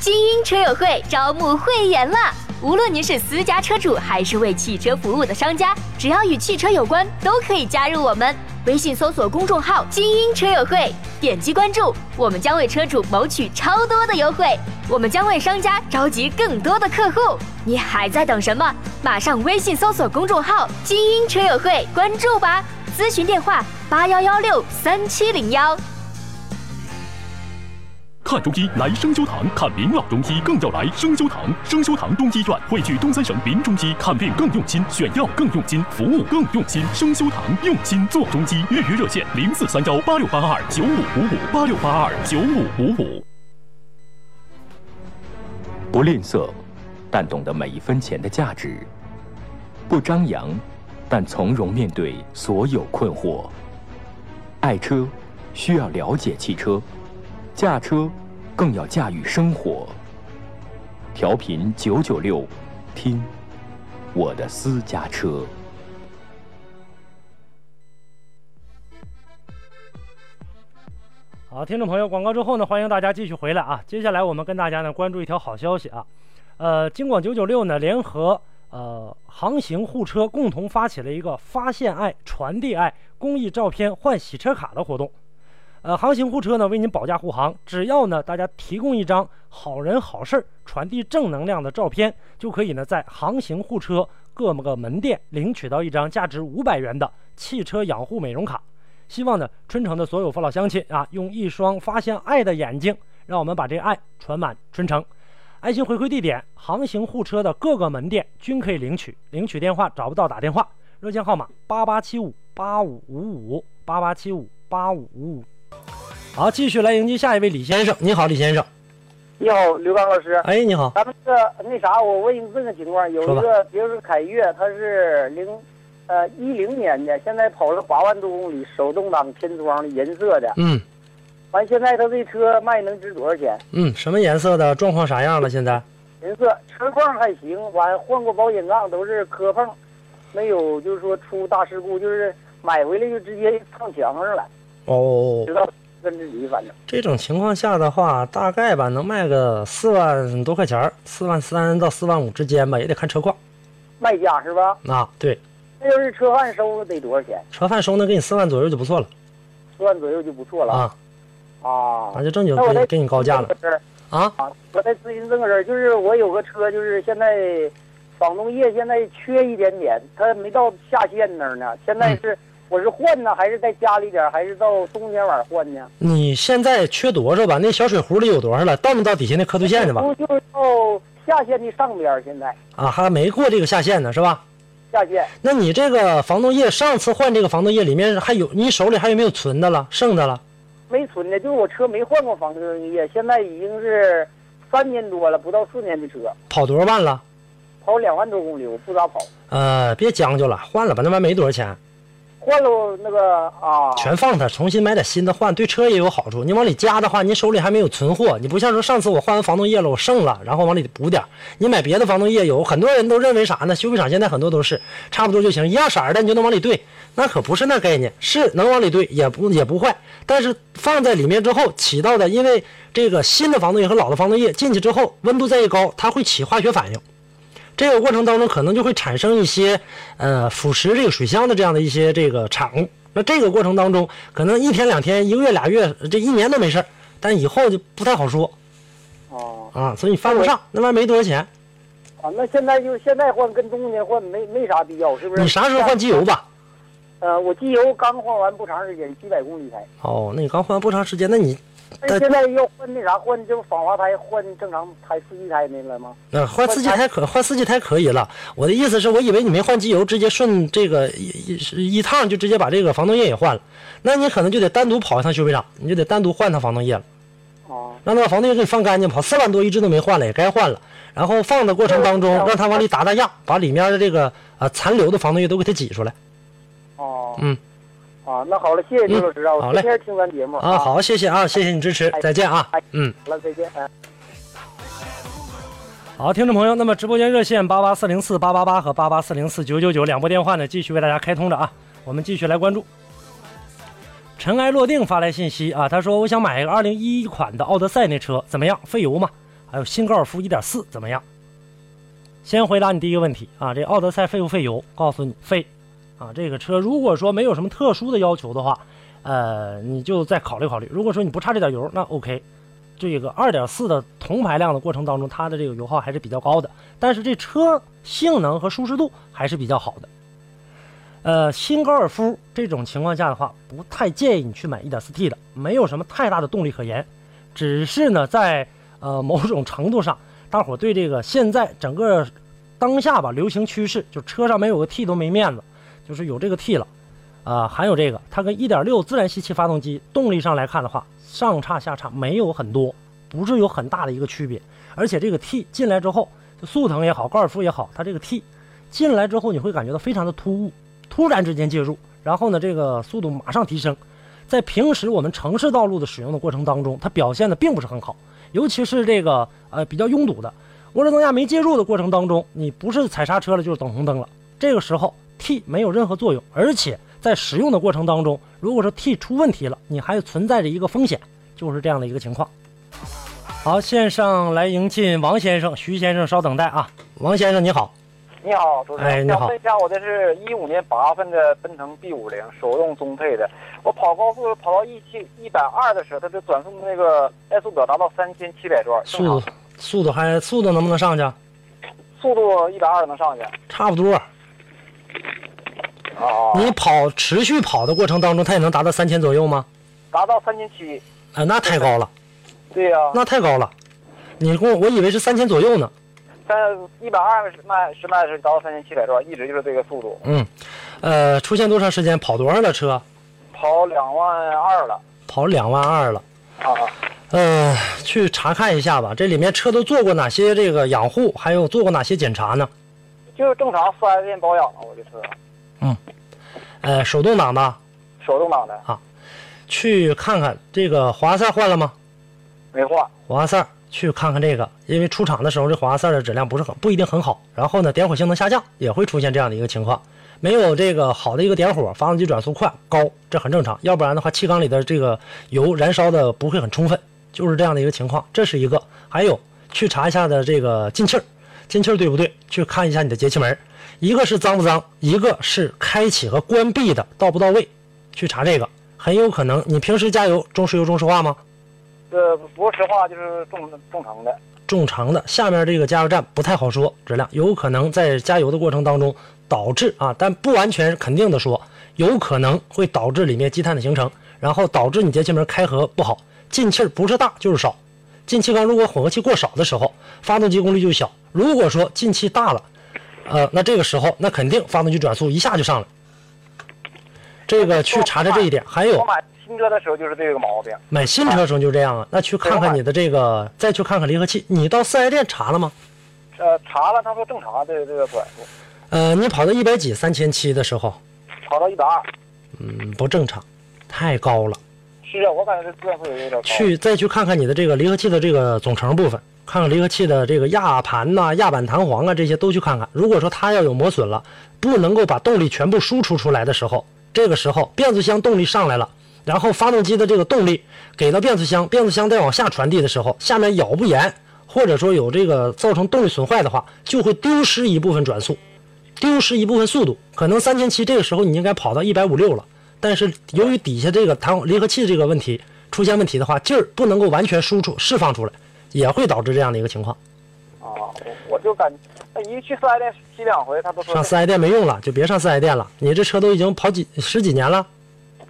精英车友会招募会员啦！无论您是私家车主还是为汽车服务的商家，只要与汽车有关，都可以加入我们。微信搜索公众号“精英车友会”，点击关注，我们将为车主谋取超多的优惠。我们将为商家召集更多的客户，你还在等什么？马上微信搜索公众号“精英车友会”，关注吧。咨询电话：八幺幺六三七零幺。看中医来生修堂，看明老中医更要来生修堂。生修堂中医院汇聚东三省名中医，看病更用心，选药更用心，服务更用心。生修堂。用心做中医，预约热线零四三幺八六八二九五五五八六八二九五五五。不吝啬，但懂得每一分钱的价值；不张扬，但从容面对所有困惑。爱车，需要了解汽车；驾车，更要驾驭生活。调频九九六，听我的私家车。好，听众朋友，广告之后呢，欢迎大家继续回来啊。接下来我们跟大家呢关注一条好消息啊，呃，京广九九六呢联合呃航行护车共同发起了一个发现爱、传递爱公益照片换洗车卡的活动。呃，航行护车呢为您保驾护航，只要呢大家提供一张好人好事儿、传递正能量的照片，就可以呢在航行护车各个门店领取到一张价值五百元的汽车养护美容卡。希望呢，春城的所有父老乡亲啊，用一双发现爱的眼睛，让我们把这爱传满春城。爱心回馈地点：航行护车的各个门店均可以领取。领取电话找不到打电话，热线号码八八七五八五五五八八七五八五五五。好，继续来迎接下一位李先生。你好，李先生。你好，刘刚老师。哎，你好。咱们这个那啥，我问一个这个情况，有一个比如说凯越，它是零。呃，一零年的，现在跑了八万多公里，手动挡天窗的，银色的。嗯。完，现在他这车卖能值多少钱？嗯，什么颜色的？状况啥样了？现在？银色，车况还行。完，换过保险杠，都是磕碰，没有就是说出大事故，就是买回来就直接撞墙上了。哦。知道跟着你，反正。这种情况下的话，大概吧能卖个四万多块钱四万三到四万五之间吧，也得看车况。卖家是吧？啊，对。那要是车贩收得多少钱？车贩收能给你四万左右就不错了，四万左右就不错了啊啊！那就正经给给你高价了啊！我再咨询这个事儿，就是我有个车，就是现在仿动液现在缺一点点，它没到下线那儿呢。现在是、嗯、我是换呢，还是在家里点，还是到中间碗换呢？你现在缺多少吧？那小水壶里有多少了？到没到底下那刻度线呢吧？就是到下线的上边现在啊，还没过这个下线呢，是吧？下线。那你这个防冻液，上次换这个防冻液里面还有，你手里还有没有存的了？剩的了？没存的，就是我车没换过防冻液，现在已经是三年多了，不到四年的车。跑多少万了？跑两万多公里，我不咋跑。呃，别将就了，换了吧，那玩意没多少钱。换了那个啊，全放它，重新买点新的换，对车也有好处。你往里加的话，你手里还没有存货，你不像说上次我换完防冻液了，我剩了，然后往里补点。你买别的防冻液有很多人都认为啥呢？修配厂现在很多都是差不多就行，一样色儿的你就能往里兑，那可不是那概念，是能往里兑，也不也不坏。但是放在里面之后起到的，因为这个新的防冻液和老的防冻液进去之后，温度再一高，它会起化学反应。这个过程当中可能就会产生一些，呃，腐蚀这个水箱的这样的一些这个产物。那这个过程当中，可能一天两天、一个月俩月，这一年都没事儿但以后就不太好说。哦。啊，所以你犯不上，那玩意没多少钱。啊，那现在就现在换跟冬天换没没啥必要，是不是？你啥时候换机油吧？呃，我机油刚换完不长时间，几百公里才。哦，那你刚换完不长时间，那你。那现在要换那啥，换这个防滑胎，换正常胎四季胎那了吗？那换四季胎可换四季胎可以了。我的意思是我以为你没换机油，直接顺这个一一一趟就直接把这个防冻液也换了，那你可能就得单独跑一趟修配厂，你就得单独换趟防冻液了。哦。让他把防冻液给你放干净，跑四万多一直都没换了，也该换了。然后放的过程当中，让他往里打打样，把里面的这个呃残留的防冻液都给它挤出来。哦。嗯。啊，那好了，谢谢刘老师啊，我天天听咱节目啊，好，谢谢啊，谢谢你支持，再见啊，嗯，好了，再见，哎。好，听众朋友，那么直播间热线八八四零四八八八和八八四零四九九九两拨电话呢，继续为大家开通着啊。我们继续来关注。尘埃落定发来信息啊，他说我想买一个二零一一款的奥德赛那车怎么样？费油吗？还有新高尔夫一点四怎么样？先回答你第一个问题啊，这奥德赛费不费油？告诉你费啊，这个车如果说没有什么特殊的要求的话，呃，你就再考虑考虑。如果说你不差这点油，那 OK。这个二点四的同排量的过程当中，它的这个油耗还是比较高的，但是这车性能和舒适度还是比较好的。呃，新高尔夫这种情况下的话，不太建议你去买 1.4T 的，没有什么太大的动力可言。只是呢，在呃某种程度上，大伙对这个现在整个当下吧流行趋势，就车上没有个 T 都没面子，就是有这个 T 了，啊，还有这个，它跟1.6自然吸气发动机动力上来看的话。上差下差没有很多，不是有很大的一个区别。而且这个 T 进来之后，就速腾也好，高尔夫也好，它这个 T 进来之后，你会感觉到非常的突兀，突然之间介入，然后呢，这个速度马上提升。在平时我们城市道路的使用的过程当中，它表现的并不是很好，尤其是这个呃比较拥堵的涡轮增压没介入的过程当中，你不是踩刹车了，就是等红灯了。这个时候 T 没有任何作用，而且。在使用的过程当中，如果说 T 出问题了，你还存在着一个风险，就是这样的一个情况。好，线上来迎进王先生，徐先生稍等待啊。王先生你好，你好，主持人。哎，你好。问一下，我这是一五年八月份的奔腾 B 五零，手动中配的。我跑高速跑到一七一百二的时候，它的转速那个怠速表达到三千七百转，速度速度还速度能不能上去？速度一百二能上去。差不多。你跑持续跑的过程当中，它也能达到三千左右吗？达到三千七。哎，那太高了。对呀。那太高了。你跟我我以为是三千左右呢。三一百二十迈十迈是达到三千七百转，一直就是这个速度。嗯，呃，出现多长时间？跑多少了车？跑两万二了。跑两万二了。啊。嗯，去查看一下吧。这里面车都做过哪些这个养护？还有做过哪些检查呢？就是正常四 S 店保养啊，我这车。嗯，呃，手动挡的，手动挡的啊，去看看这个火花塞换了吗？没换。火花塞去看看这个，因为出厂的时候这火花塞的质量不是很不一定很好，然后呢，点火性能下降也会出现这样的一个情况，没有这个好的一个点火，发动机转速快高，这很正常。要不然的话，气缸里的这个油燃烧的不会很充分，就是这样的一个情况。这是一个，还有去查一下的这个进气儿，进气儿对不对？去看一下你的节气门。一个是脏不脏，一个是开启和关闭的到不到位，去查这个很有可能。你平时加油中石油中石化吗？呃，不是石化就是重重成的。重成的，下面这个加油站不太好说质量，有可能在加油的过程当中导致啊，但不完全肯定的说，有可能会导致里面积碳的形成，然后导致你节气门开合不好，进气不是大就是少。进气缸如果混合气过少的时候，发动机功率就小；如果说进气大了。呃，那这个时候，那肯定发动机转速一下就上来。这个去查查这一点，还有我买新车的时候就是这个毛病。买新车的时候就这样啊？那去看看你的这个，再去看看离合器。你到四 S 店查了吗？呃，查了，他说正常，这个这个转速。呃，你跑到一百几、三千七的时候，跑到一百二。嗯，不正常，太高了。是啊，我感觉这转速有点高。去再去看看你的这个离合器的这个总成部分。看看离合器的这个压盘呐、压板弹簧啊，这些都去看看。如果说它要有磨损了，不能够把动力全部输出出来的时候，这个时候变速箱动力上来了，然后发动机的这个动力给到变速箱，变速箱再往下传递的时候，下面咬不严，或者说有这个造成动力损坏的话，就会丢失一部分转速，丢失一部分速度。可能三千七这个时候你应该跑到一百五六了，但是由于底下这个弹离合器这个问题出现问题的话，劲儿不能够完全输出释放出来。也会导致这样的一个情况。啊，我就感，那一去四 S 店洗两回，他都说上四 S 店没用了，就别上四 S 店了。你这车都已经跑几十几年了。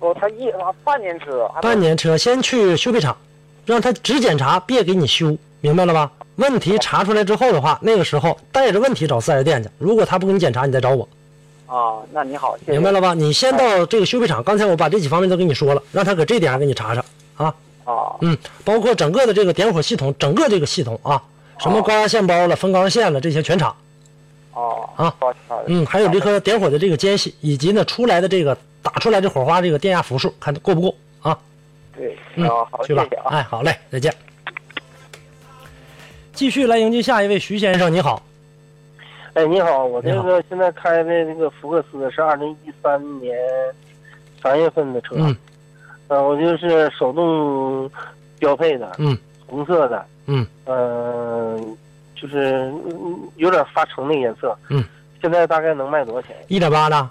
哦，他一半年车。半年车，先去修配厂，让他只检查，别给你修，明白了吧？问题查出来之后的话，那个时候带着问题找四 S 店去。如果他不给你检查，你再找我。啊，那你好，明白了吧？你先到这个修配厂，刚才我把这几方面都跟你说了，让他搁这点给你查查啊。啊，嗯，包括整个的这个点火系统，整个这个系统啊，什么高压线包了、分缸线了，这些全查。哦，啊，嗯，还有离合点火的这个间隙，以及呢出来的这个打出来的火花这个电压伏数，看够不够啊？对，嗯，好，去吧，哎，好嘞，再见。继续来迎接下一位徐先生，你好。哎，你好，我这个现在开的那个福克斯是二零一三年三月份的车，嗯，呃，我就是手动标配的，嗯，红色的，嗯，呃，就是嗯有点发橙的颜色，嗯，现在大概能卖多少钱？一点八的，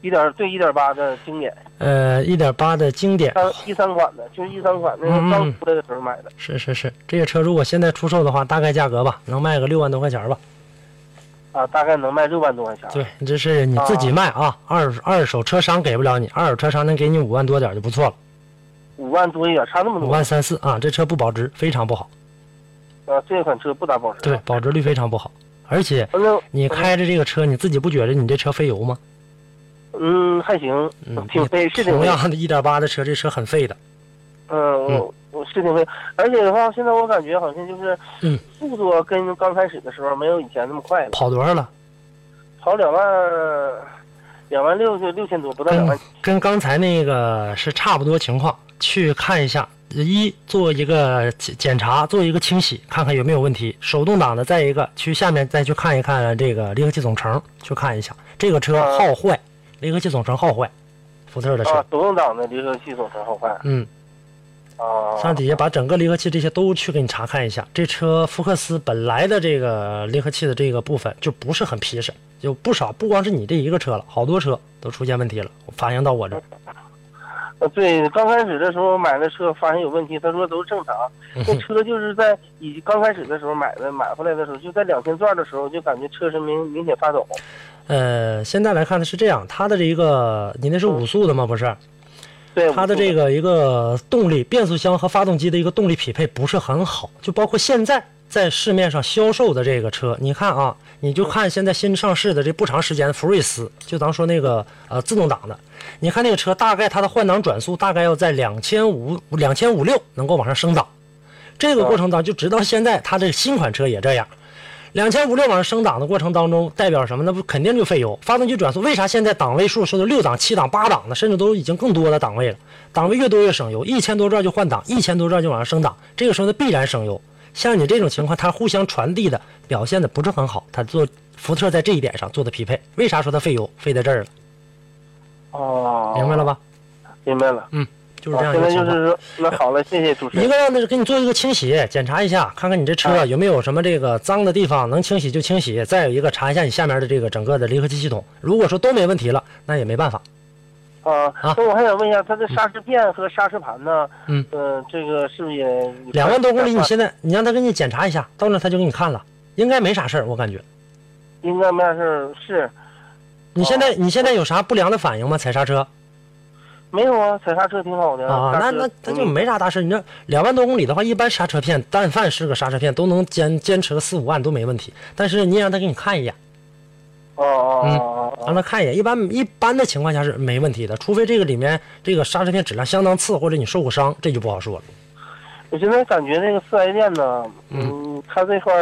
一点对一点八的经典，呃，一点八的经典，三一三款的，就是一三款那个嗯刚出来的时候买的，是是是，这个车如果现在出售的话，大概价格吧，能卖个六万多块钱吧。啊，大概能卖六万多块钱。对，这是你自己卖啊，二二手车商给不了你，二手车商能给你五万多点就不错了，五万多一点，差那么多。五万三四啊，这车不保值，非常不好。啊，这款车不咋保值。对，保值率非常不好，而且你开着这个车，你自己不觉得你这车费油吗？嗯，还行，挺费，是挺费。同样的一点八的车，这车很费的。嗯，我我是挺费，而且的话，现在我感觉好像就是，嗯，速度跟刚开始的时候没有以前那么快了。跑多少了？跑两万，两万六就六千多，不到两万。跟刚才那个是差不多情况，去看一下。一做一个检检查，做一个清洗，看看有没有问题。手动挡的，再一个去下面再去看一看这个离合器总成，去看一下这个车耗坏，离合器总成耗坏，福特的车。啊，手动挡的离合器总成耗坏。嗯。啊。上底下把整个离合器这些都去给你查看一下。这车福克斯本来的这个离合器的这个部分就不是很皮实，有不少，不光是你这一个车了，好多车都出现问题了，反映到我这儿。呃，对，刚开始的时候买的车发现有问题，他说都是正常。那车就是在以刚开始的时候买的，买回来的时候就在两千转的时候就感觉车身明明显发抖。呃，现在来看的是这样，它的这一个，你那是五速的吗？不是。对。它的这个一个动力，变速箱和发动机的一个动力匹配不是很好，就包括现在在市面上销售的这个车，你看啊，你就看现在新上市的这不长时间的福睿斯，就咱说那个呃自动挡的。你看那个车，大概它的换挡转速大概要在两千五、两千五六能够往上升档，这个过程当中就直到现在，它这个新款车也这样，两千五六往上升档的过程当中，代表什么？那不肯定就费油。发动机转速为啥现在档位数说的六档、七档、八档的，甚至都已经更多的档位了？档位越多越省油，一千多转就换挡，一千多转就往上升档，这个时候它必然省油。像你这种情况，它互相传递的表现的不是很好，它做福特在这一点上做的匹配。为啥说它费油？费在这儿了。哦，明白了吧？明白了。嗯，就是这样现在就是说，那好了，谢谢主持人。一个呢是给你做一个清洗，检查一下，看看你这车有没有什么这个脏的地方，能清洗就清洗。再有一个查一下你下面的这个整个的离合器系统，如果说都没问题了，那也没办法。啊，那我还想问一下，它的刹车片和刹车盘呢？嗯，呃，这个是不是也两万多公里？你现在你让他给你检查一下，到那他就给你看了，应该没啥事儿，我感觉。应该没啥事儿，是。你现在你现在有啥不良的反应吗？踩刹车？没有啊，踩刹车挺好的。啊，那那那就没啥大事。你这两万多公里的话，一般刹车片，但凡是个刹车片，都能坚坚持个四五万都没问题。但是你让他给你看一眼。哦哦哦嗯，让他看一眼。一般一般的情况下是没问题的，除非这个里面这个刹车片质量相当次，或者你受过伤，这就不好说了。我现在感觉那个四 S 店呢，嗯，他这块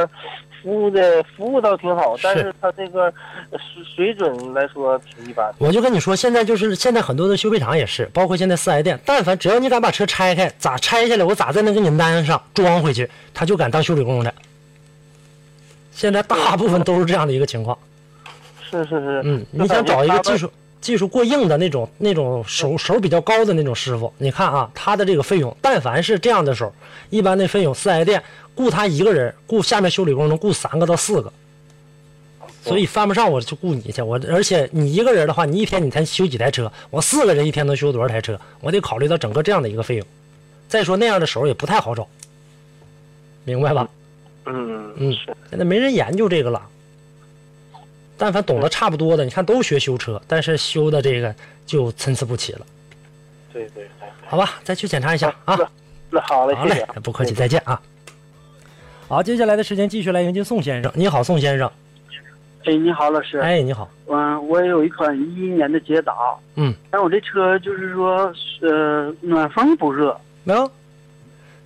服务的服务倒挺好，但是他这个水水准来说挺一般。我就跟你说，现在就是现在很多的修配厂也是，包括现在四 S 店，但凡只要你敢把车拆开，咋拆下来，我咋再能给你安上装回去，他就敢当修理工的。现在大部分都是这样的一个情况。是是是，嗯，你想找一个技术技术过硬的那种那种手手比较高的那种师傅，你看啊，他的这个费用，但凡是这样的手，一般的费用四 S 店雇他一个人，雇下面修理工能雇三个到四个，所以犯不上我就雇你去。我而且你一个人的话，你一天你才修几台车，我四个人一天能修多少台车？我得考虑到整个这样的一个费用。再说那样的手也不太好找，明白吧？嗯嗯，现在没人研究这个了。但凡懂得差不多的，你看都学修车，但是修的这个就参差不齐了。对对对，好吧，再去检查一下啊。那好嘞，好嘞，不客气，再见啊。好，接下来的时间继续来迎接宋先生。你好，宋先生。哎，你好，老师。哎，你好。嗯，我有一款一一年的捷达。嗯。但我这车就是说，呃，暖风不热。没有。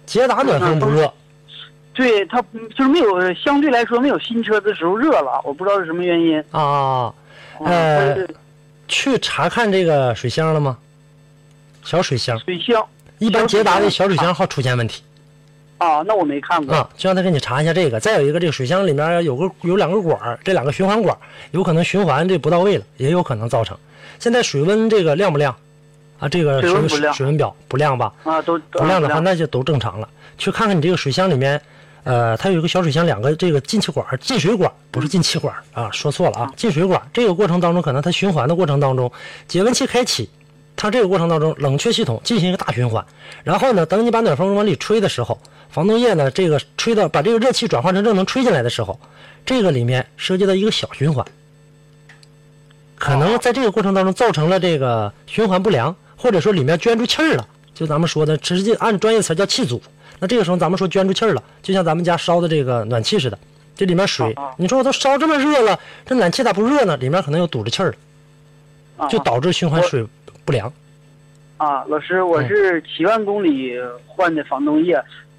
捷达暖风不热。对它就是没有，相对来说没有新车的时候热了，我不知道是什么原因啊。呃，去查看这个水箱了吗？小水箱。水箱。一般捷达的小水箱好出现问题。啊，那我没看过啊，就让他给你查一下这个。再有一个，这个水箱里面有个有两个管儿，这两个循环管有可能循环这不到位了，也有可能造成。现在水温这个亮不亮？啊，这个水温水温表不亮吧？啊，都不亮的话，那就都正常了。去看看你这个水箱里面，呃，它有一个小水箱，两个这个进气管、进水管，不是进气管啊，说错了啊，进水管。这个过程当中，可能它循环的过程当中，节温器开启，它这个过程当中，冷却系统进行一个大循环。然后呢，等你把暖风往里吹的时候，防冻液呢，这个吹到把这个热气转换成热能吹进来的时候，这个里面涉及到一个小循环，可能在这个过程当中造成了这个循环不良。或者说里面圈住气儿了，就咱们说的，直接按专业词叫气阻。那这个时候咱们说捐出气儿了，就像咱们家烧的这个暖气似的，这里面水，你说我都烧这么热了，这暖气咋不热呢？里面可能有堵着气儿了，就导致循环水不良。啊，老师，我是七万公里换的防冻液，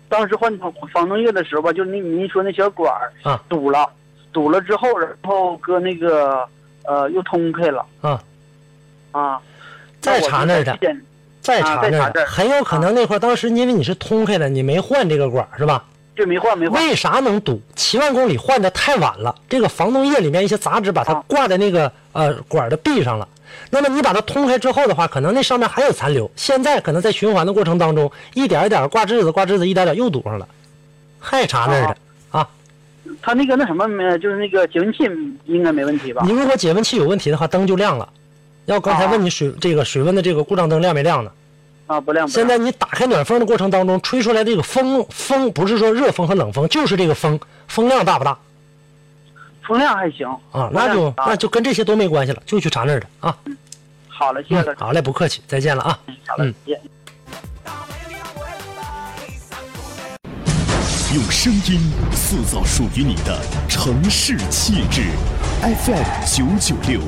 当时换防冻液的时候吧，就那您说那小管儿啊堵了，堵了之后，然后搁那个呃又通开了啊啊。再查那儿的，再查那儿，很有可能那块当时因为你是通开的，你没换这个管是吧？对，没换没换。为啥能堵？七万公里换的太晚了，这个防冻液里面一些杂质把它挂在那个呃管的壁上了。那么你把它通开之后的话，可能那上面还有残留。现在可能在循环的过程当中，一点一点挂质子挂质子，一点点又堵上了，还查那儿的啊？他那个那什么没，就是那个解温器应该没问题吧？你如果解温器有问题的话，灯就亮了。要刚才问你水这个水温的这个故障灯亮没亮呢？啊，不亮。现在你打开暖风的过程当中，吹出来这个风风不是说热风和冷风，就是这个风风量大不大？风量还行啊，那就那就跟这些都没关系了，就去查那儿的啊。好了，谢谢。好嘞，不客气，再见了啊。好了，再见。用声音塑造属于你的城市气质，FM 九九六，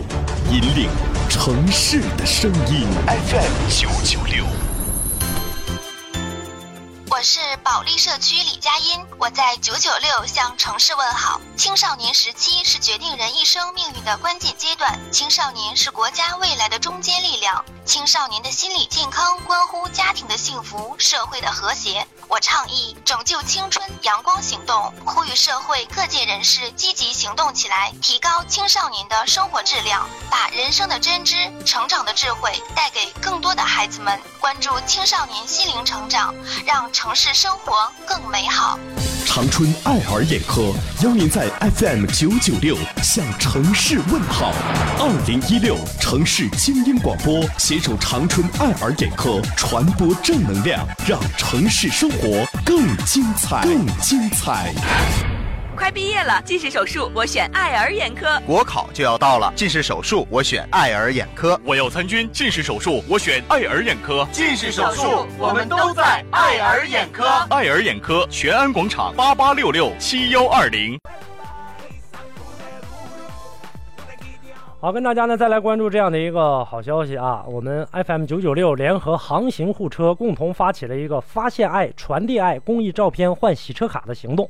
引领城市的声音，FM 九九六。我是保利社区李佳音，我在九九六向城市问好。青少年时期是决定人一生命运的关键阶段，青少年是国家未来的中坚力量。青少年的心理健康关乎家庭的幸福、社会的和谐。我倡议拯救青春阳光行动，呼吁社会各界人士积极行动起来，提高青少年的生活质量，把人生的真知、成长的智慧带给更多的孩子们。关注青少年心灵成长，让城市生活更美好。长春爱尔眼科邀您在 FM 九九六向城市问好。二零一六城市精英广播携手长春爱尔眼科，传播正能量，让城市生活更精彩，更精彩。快毕业了，近视手术我选爱尔眼科。国考就要到了，近视手术我选爱尔眼科。我要参军，近视手术我选爱尔眼科。近视手术我们都在爱尔眼科。爱尔眼科全安广场八八六六七幺二零。好，跟大家呢再来关注这样的一个好消息啊！我们 FM 九九六联合航行护车共同发起了一个发现爱、传递爱公益照片换洗车卡的行动。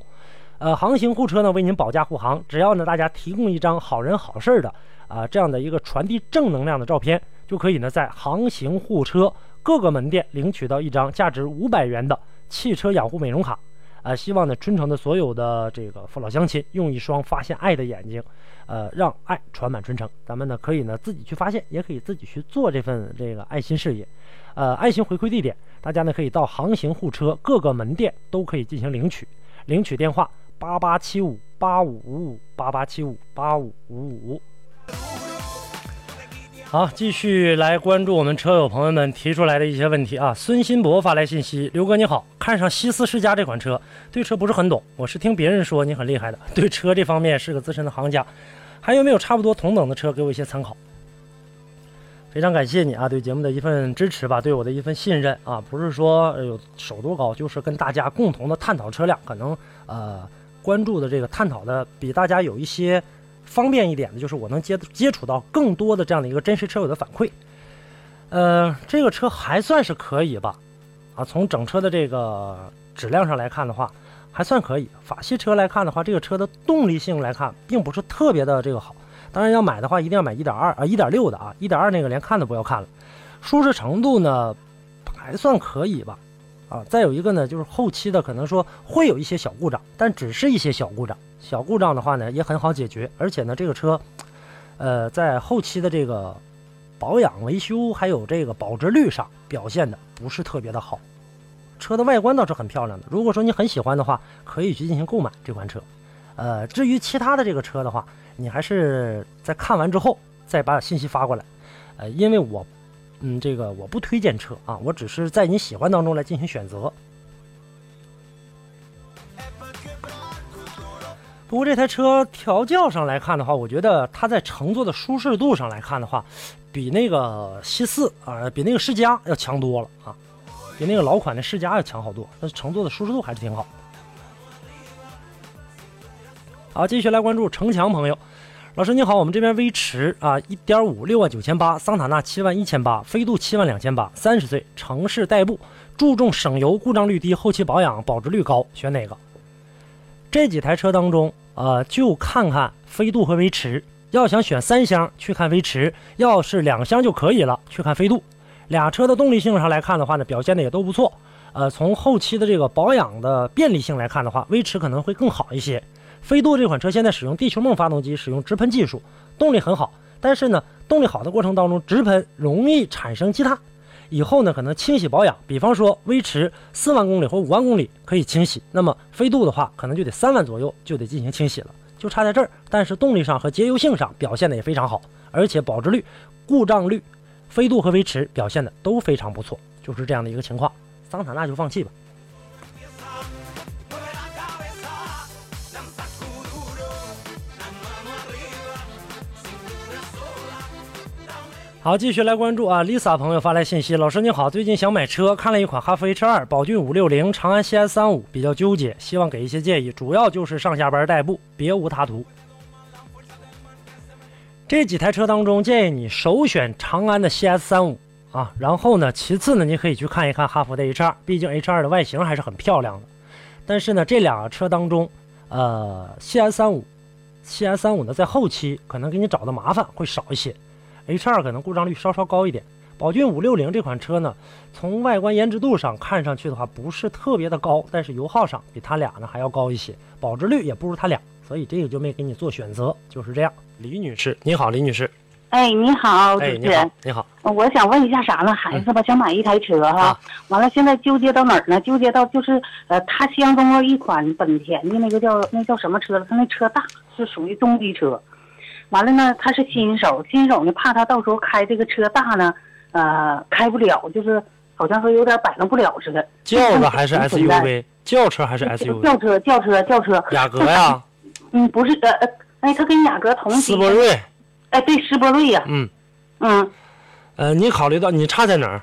呃，航行护车呢为您保驾护航，只要呢大家提供一张好人好事的啊这样的一个传递正能量的照片，就可以呢在航行护车各个门店领取到一张价值五百元的汽车养护美容卡。啊，希望呢春城的所有的这个父老乡亲用一双发现爱的眼睛，呃，让爱传满春城。咱们呢可以呢自己去发现，也可以自己去做这份这个爱心事业。呃，爱心回馈地点，大家呢可以到航行护车各个门店都可以进行领取，领取电话八八七五八五五五八八七五八五五五。好，继续来关注我们车友朋友们提出来的一些问题啊。孙新博发来信息：刘哥你好，看上西斯世家这款车，对车不是很懂，我是听别人说你很厉害的，对车这方面是个资深的行家，还有没有差不多同等的车给我一些参考？非常感谢你啊，对节目的一份支持吧，对我的一份信任啊，不是说有手多高，就是跟大家共同的探讨车辆，可能呃关注的这个探讨的比大家有一些。方便一点的就是我能接接触到更多的这样的一个真实车友的反馈，呃，这个车还算是可以吧，啊，从整车的这个质量上来看的话，还算可以。法系车来看的话，这个车的动力性来看，并不是特别的这个好。当然要买的话，一定要买一点二啊，一点六的啊，一点二那个连看都不要看了。舒适程度呢，还算可以吧，啊。再有一个呢，就是后期的可能说会有一些小故障，但只是一些小故障。小故障的话呢，也很好解决。而且呢，这个车，呃，在后期的这个保养维修还有这个保值率上表现的不是特别的好。车的外观倒是很漂亮的，如果说你很喜欢的话，可以去进行购买这款车。呃，至于其他的这个车的话，你还是在看完之后再把信息发过来。呃，因为我，嗯，这个我不推荐车啊，我只是在你喜欢当中来进行选择。不过这台车调教上来看的话，我觉得它在乘坐的舒适度上来看的话，比那个 C 四啊，比那个世嘉要强多了啊，比那个老款的世嘉要强好多。但是乘坐的舒适度还是挺好。好，继续来关注城墙朋友，老师你好，我们这边威驰啊，一点五六万九千八，桑塔纳七万一千八，飞度七万两千八，三十岁，城市代步，注重省油，故障率低，后期保养保值率高，选哪个？这几台车当中，呃，就看看飞度和威驰。要想选三厢，去看威驰；要是两厢就可以了，去看飞度。俩车的动力性上来看的话呢，表现的也都不错。呃，从后期的这个保养的便利性来看的话，威驰可能会更好一些。飞度这款车现在使用地球梦发动机，使用直喷技术，动力很好。但是呢，动力好的过程当中，直喷容易产生积碳。以后呢，可能清洗保养，比方说威驰四万公里或五万公里可以清洗，那么飞度的话，可能就得三万左右就得进行清洗了，就差在这儿。但是动力上和节油性上表现的也非常好，而且保值率、故障率，飞度和威驰表现的都非常不错，就是这样的一个情况。桑塔纳就放弃吧。好，继续来关注啊，Lisa 朋友发来信息，老师你好，最近想买车，看了一款哈弗 H 二、宝骏五六零、长安 CS 三五，比较纠结，希望给一些建议，主要就是上下班代步，别无他图。这几台车当中，建议你首选长安的 CS 三五啊，然后呢，其次呢，你可以去看一看哈弗的 H 二，毕竟 H 二的外形还是很漂亮的。但是呢，这两个车当中，呃，CS 三五，CS 三五呢，在后期可能给你找的麻烦会少一些。H 二可能故障率稍稍高一点，宝骏五六零这款车呢，从外观颜值度上看上去的话不是特别的高，但是油耗上比它俩呢还要高一些，保值率也不如它俩，所以这个就没给你做选择，就是这样。李女士，你好，李女士。哎，你好，主持人，你好。我想问一下啥呢？孩子吧，想买一台车哈，完了现在纠结到哪儿呢？纠结到就是呃，他相中了一款本田的那个叫那叫什么车了？他那车大，是属于中级车。完了呢，他是新手，新手呢怕他到时候开这个车大呢，呃，开不了，就是好像说有点摆弄不了似的。轿子还是 SUV？轿车还是 SUV？轿车，轿车，轿车。雅阁呀？嗯，不是，呃呃，哎，他跟雅阁同级。斯铂瑞。哎，对，斯铂瑞呀。嗯。嗯。呃，你考虑到你差在哪儿？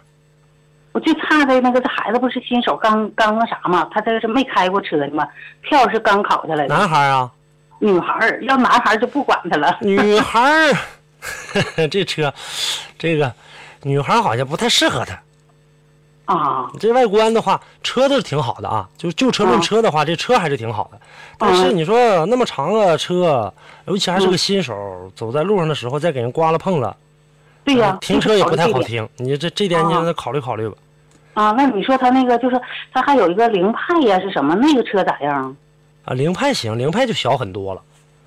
我就差在那个，这孩子不是新手，刚刚那啥嘛，他这是没开过车的嘛，票是刚考下来的。男孩啊？女孩儿要男孩儿就不管他了。女孩儿，这车，这个女孩儿好像不太适合他。啊，这外观的话，车都是挺好的啊。就就车论车的话，这车还是挺好的。但是你说那么长个车，尤其还是个新手，走在路上的时候再给人刮了碰了，对呀，停车也不太好停。你这这点你让他考虑考虑吧。啊，那你说他那个就是他还有一个凌派呀，是什么？那个车咋样？啊，凌派行，凌派就小很多了，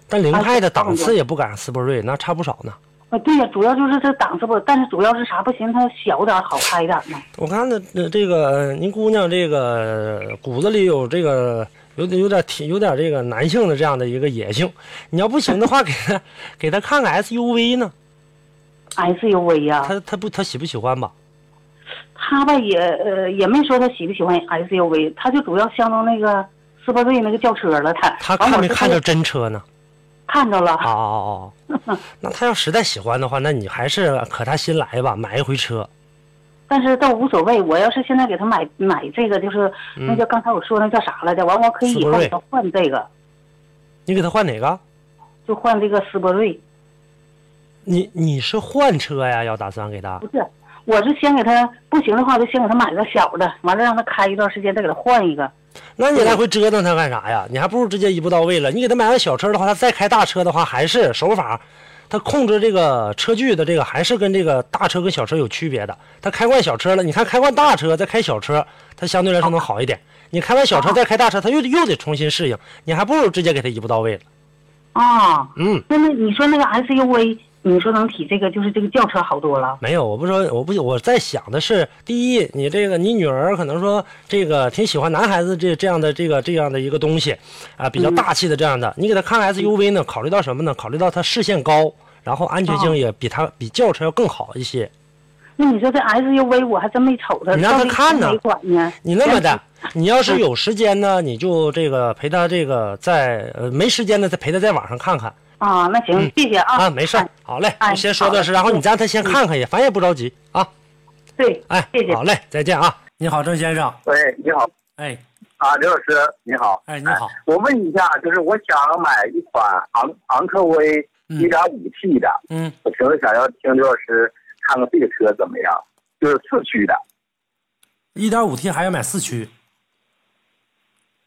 但凌派的档次也不赶上斯铂瑞，那差不少呢。啊，对呀，主要就是这档次不，但是主要是啥不行，它小点好开点呢。我看那那这个您姑娘这个骨子里有这个有点有点挺有点这个男性的这样的一个野性，你要不行的话，给她给她看看 SUV 呢。SUV 呀？她她不她喜不喜欢吧？她吧也呃也没说她喜不喜欢 SUV，她就主要相中那个。斯铂瑞那个轿车了，他他看没看到真车呢？看着了。哦哦哦，那他要实在喜欢的话，那你还是可他心来吧，买一回车。但是倒无所谓，我要是现在给他买买这个，就是那叫刚才我说那叫啥来着？完我可以以后给他换这个。你给他换哪个？就换这个斯铂瑞。你你是换车呀？要打算给他？不是，我是先给他不行的话，就先给他买个小的，完了让他开一段时间，再给他换一个。那你来回折腾他干啥呀？你还不如直接一步到位了。你给他买个小车的话，他再开大车的话，还是手法，他控制这个车距的这个还是跟这个大车跟小车有区别的。他开惯小车了，你看开惯大车再开小车，他相对来说能好一点。你开完小车再开大车，他又又得重新适应，你还不如直接给他一步到位了。啊，嗯，那那你说那个 SUV，你说能比这个就是这个轿车好多了？没有，我不说，我不我在想的是，第一，你这个你女儿可能说这个挺喜欢男孩子这这样的这个这样的一个东西，啊，比较大气的这样的，你给她看 SUV 呢，考虑到什么呢？考虑到它视线高，然后安全性也比它比轿车要更好一些。那你说这 SUV 我还真没瞅它，你让他看呢？呢？你那么的，你要是有时间呢，你就这个陪他这个在呃没时间呢，再陪他在网上看看。啊，那行，谢谢啊。啊，没事好嘞，就先说到这，然后你让他先看看也，反正也不着急啊。对，哎，谢谢。好嘞，再见啊。你好，郑先生。喂，你好。哎。啊，刘老师，你好。哎，你好。我问一下，就是我想买一款昂昂科威一点五 T 的，嗯，我请问想要听刘老师看看这个车怎么样？就是四驱的，一点五 T 还要买四驱，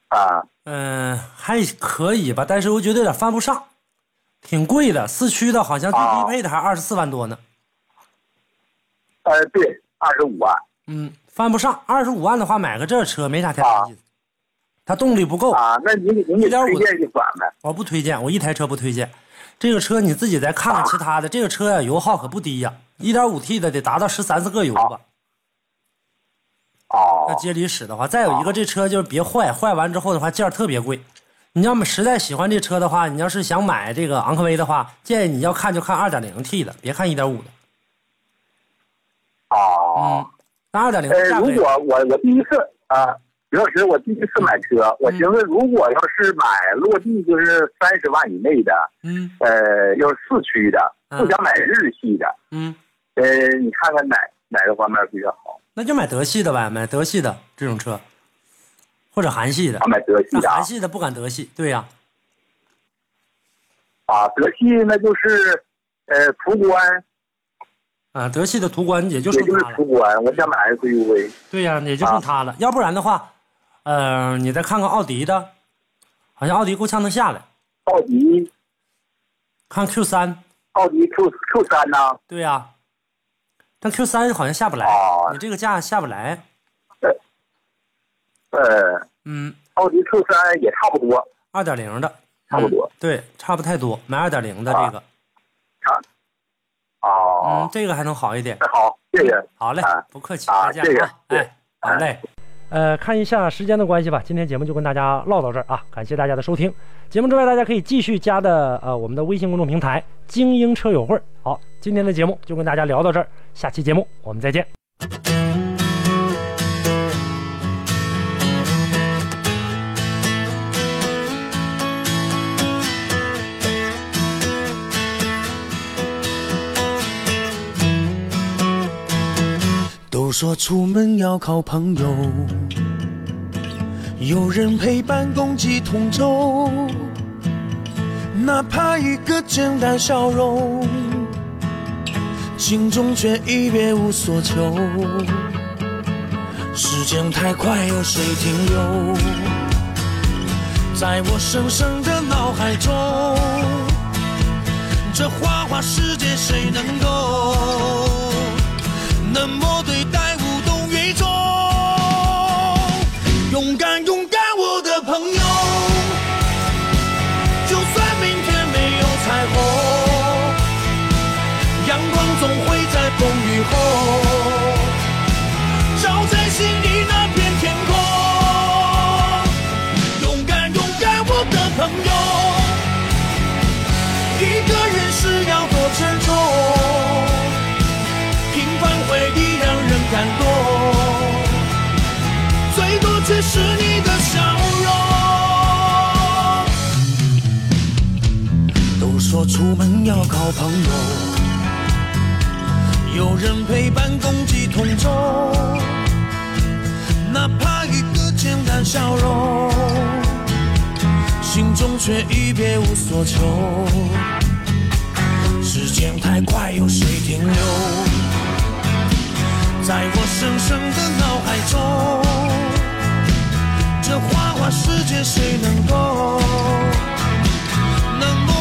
啊，嗯，还可以吧，但是我觉得有点犯不上，挺贵的。四驱的好像最低配的还二十四万多呢。呃，对，二十五万。嗯，犯不上，二十五万的话买个这车没啥太大意思，它动力不够啊。那你你推荐一款呗？我不推荐，我一台车不推荐。这个车你自己再看看其他的，这个车呀油耗可不低呀。一点五 T 的得达到十三四个油吧？哦，要接里使的话，再有一个这车就是别坏，坏完之后的话件儿特别贵。你要么实在喜欢这车的话，你要是想买这个昂科威的话，建议你要看就看二点零 T 的，别看一点五的。哦，嗯，那二点零。呃，如果我我第一次啊，刘老师，我第一次买车，我寻思如果要是买落地就是三十万以内的，嗯，呃，要是四驱的，不想买日系的，嗯，呃，你看看哪哪个方面比较好？那就买德系的呗，买德系的这种车，或者韩系的。买德系的。韩系的不敢德系，对呀。啊，德系那就是呃途观。啊，德系的途观也就剩它了。途观，我想买 SUV。对呀，也就剩它了。要不然的话，呃，你再看看奥迪的，好像奥迪够呛能下来。奥迪。看 Q 三。奥迪 Q Q 三呢？对呀。但 Q 三好像下不来，你这个价下不来。呃，嗯，奥迪 Q 三也差不多，二点零的，差不多，对，差不太多，买二点零的这个。差。哦。嗯，这个还能好一点。好，谢谢。好嘞，不客气，再见啊。哎，好嘞。呃，看一下时间的关系吧，今天节目就跟大家唠到这儿啊，感谢大家的收听。节目之外，大家可以继续加的呃我们的微信公众平台“精英车友会”。好，今天的节目就跟大家聊到这儿，下期节目我们再见。都说出门要靠朋友，有人陪伴共济同舟，哪怕一个简单笑容，心中却已别无所求。时间太快，有谁停留？在我深深的脑海中，这花花世界谁能够？那么对待无动于衷，勇敢勇敢，我的朋友。就算明天没有彩虹，阳光总会在风雨后，照在心里是你的笑容。都说出门要靠朋友，有人陪伴共济同舟，哪怕一个简单笑容，心中却已别无所求。时间太快，有谁停留？在我深深的脑海中，这花花世界谁能够？冷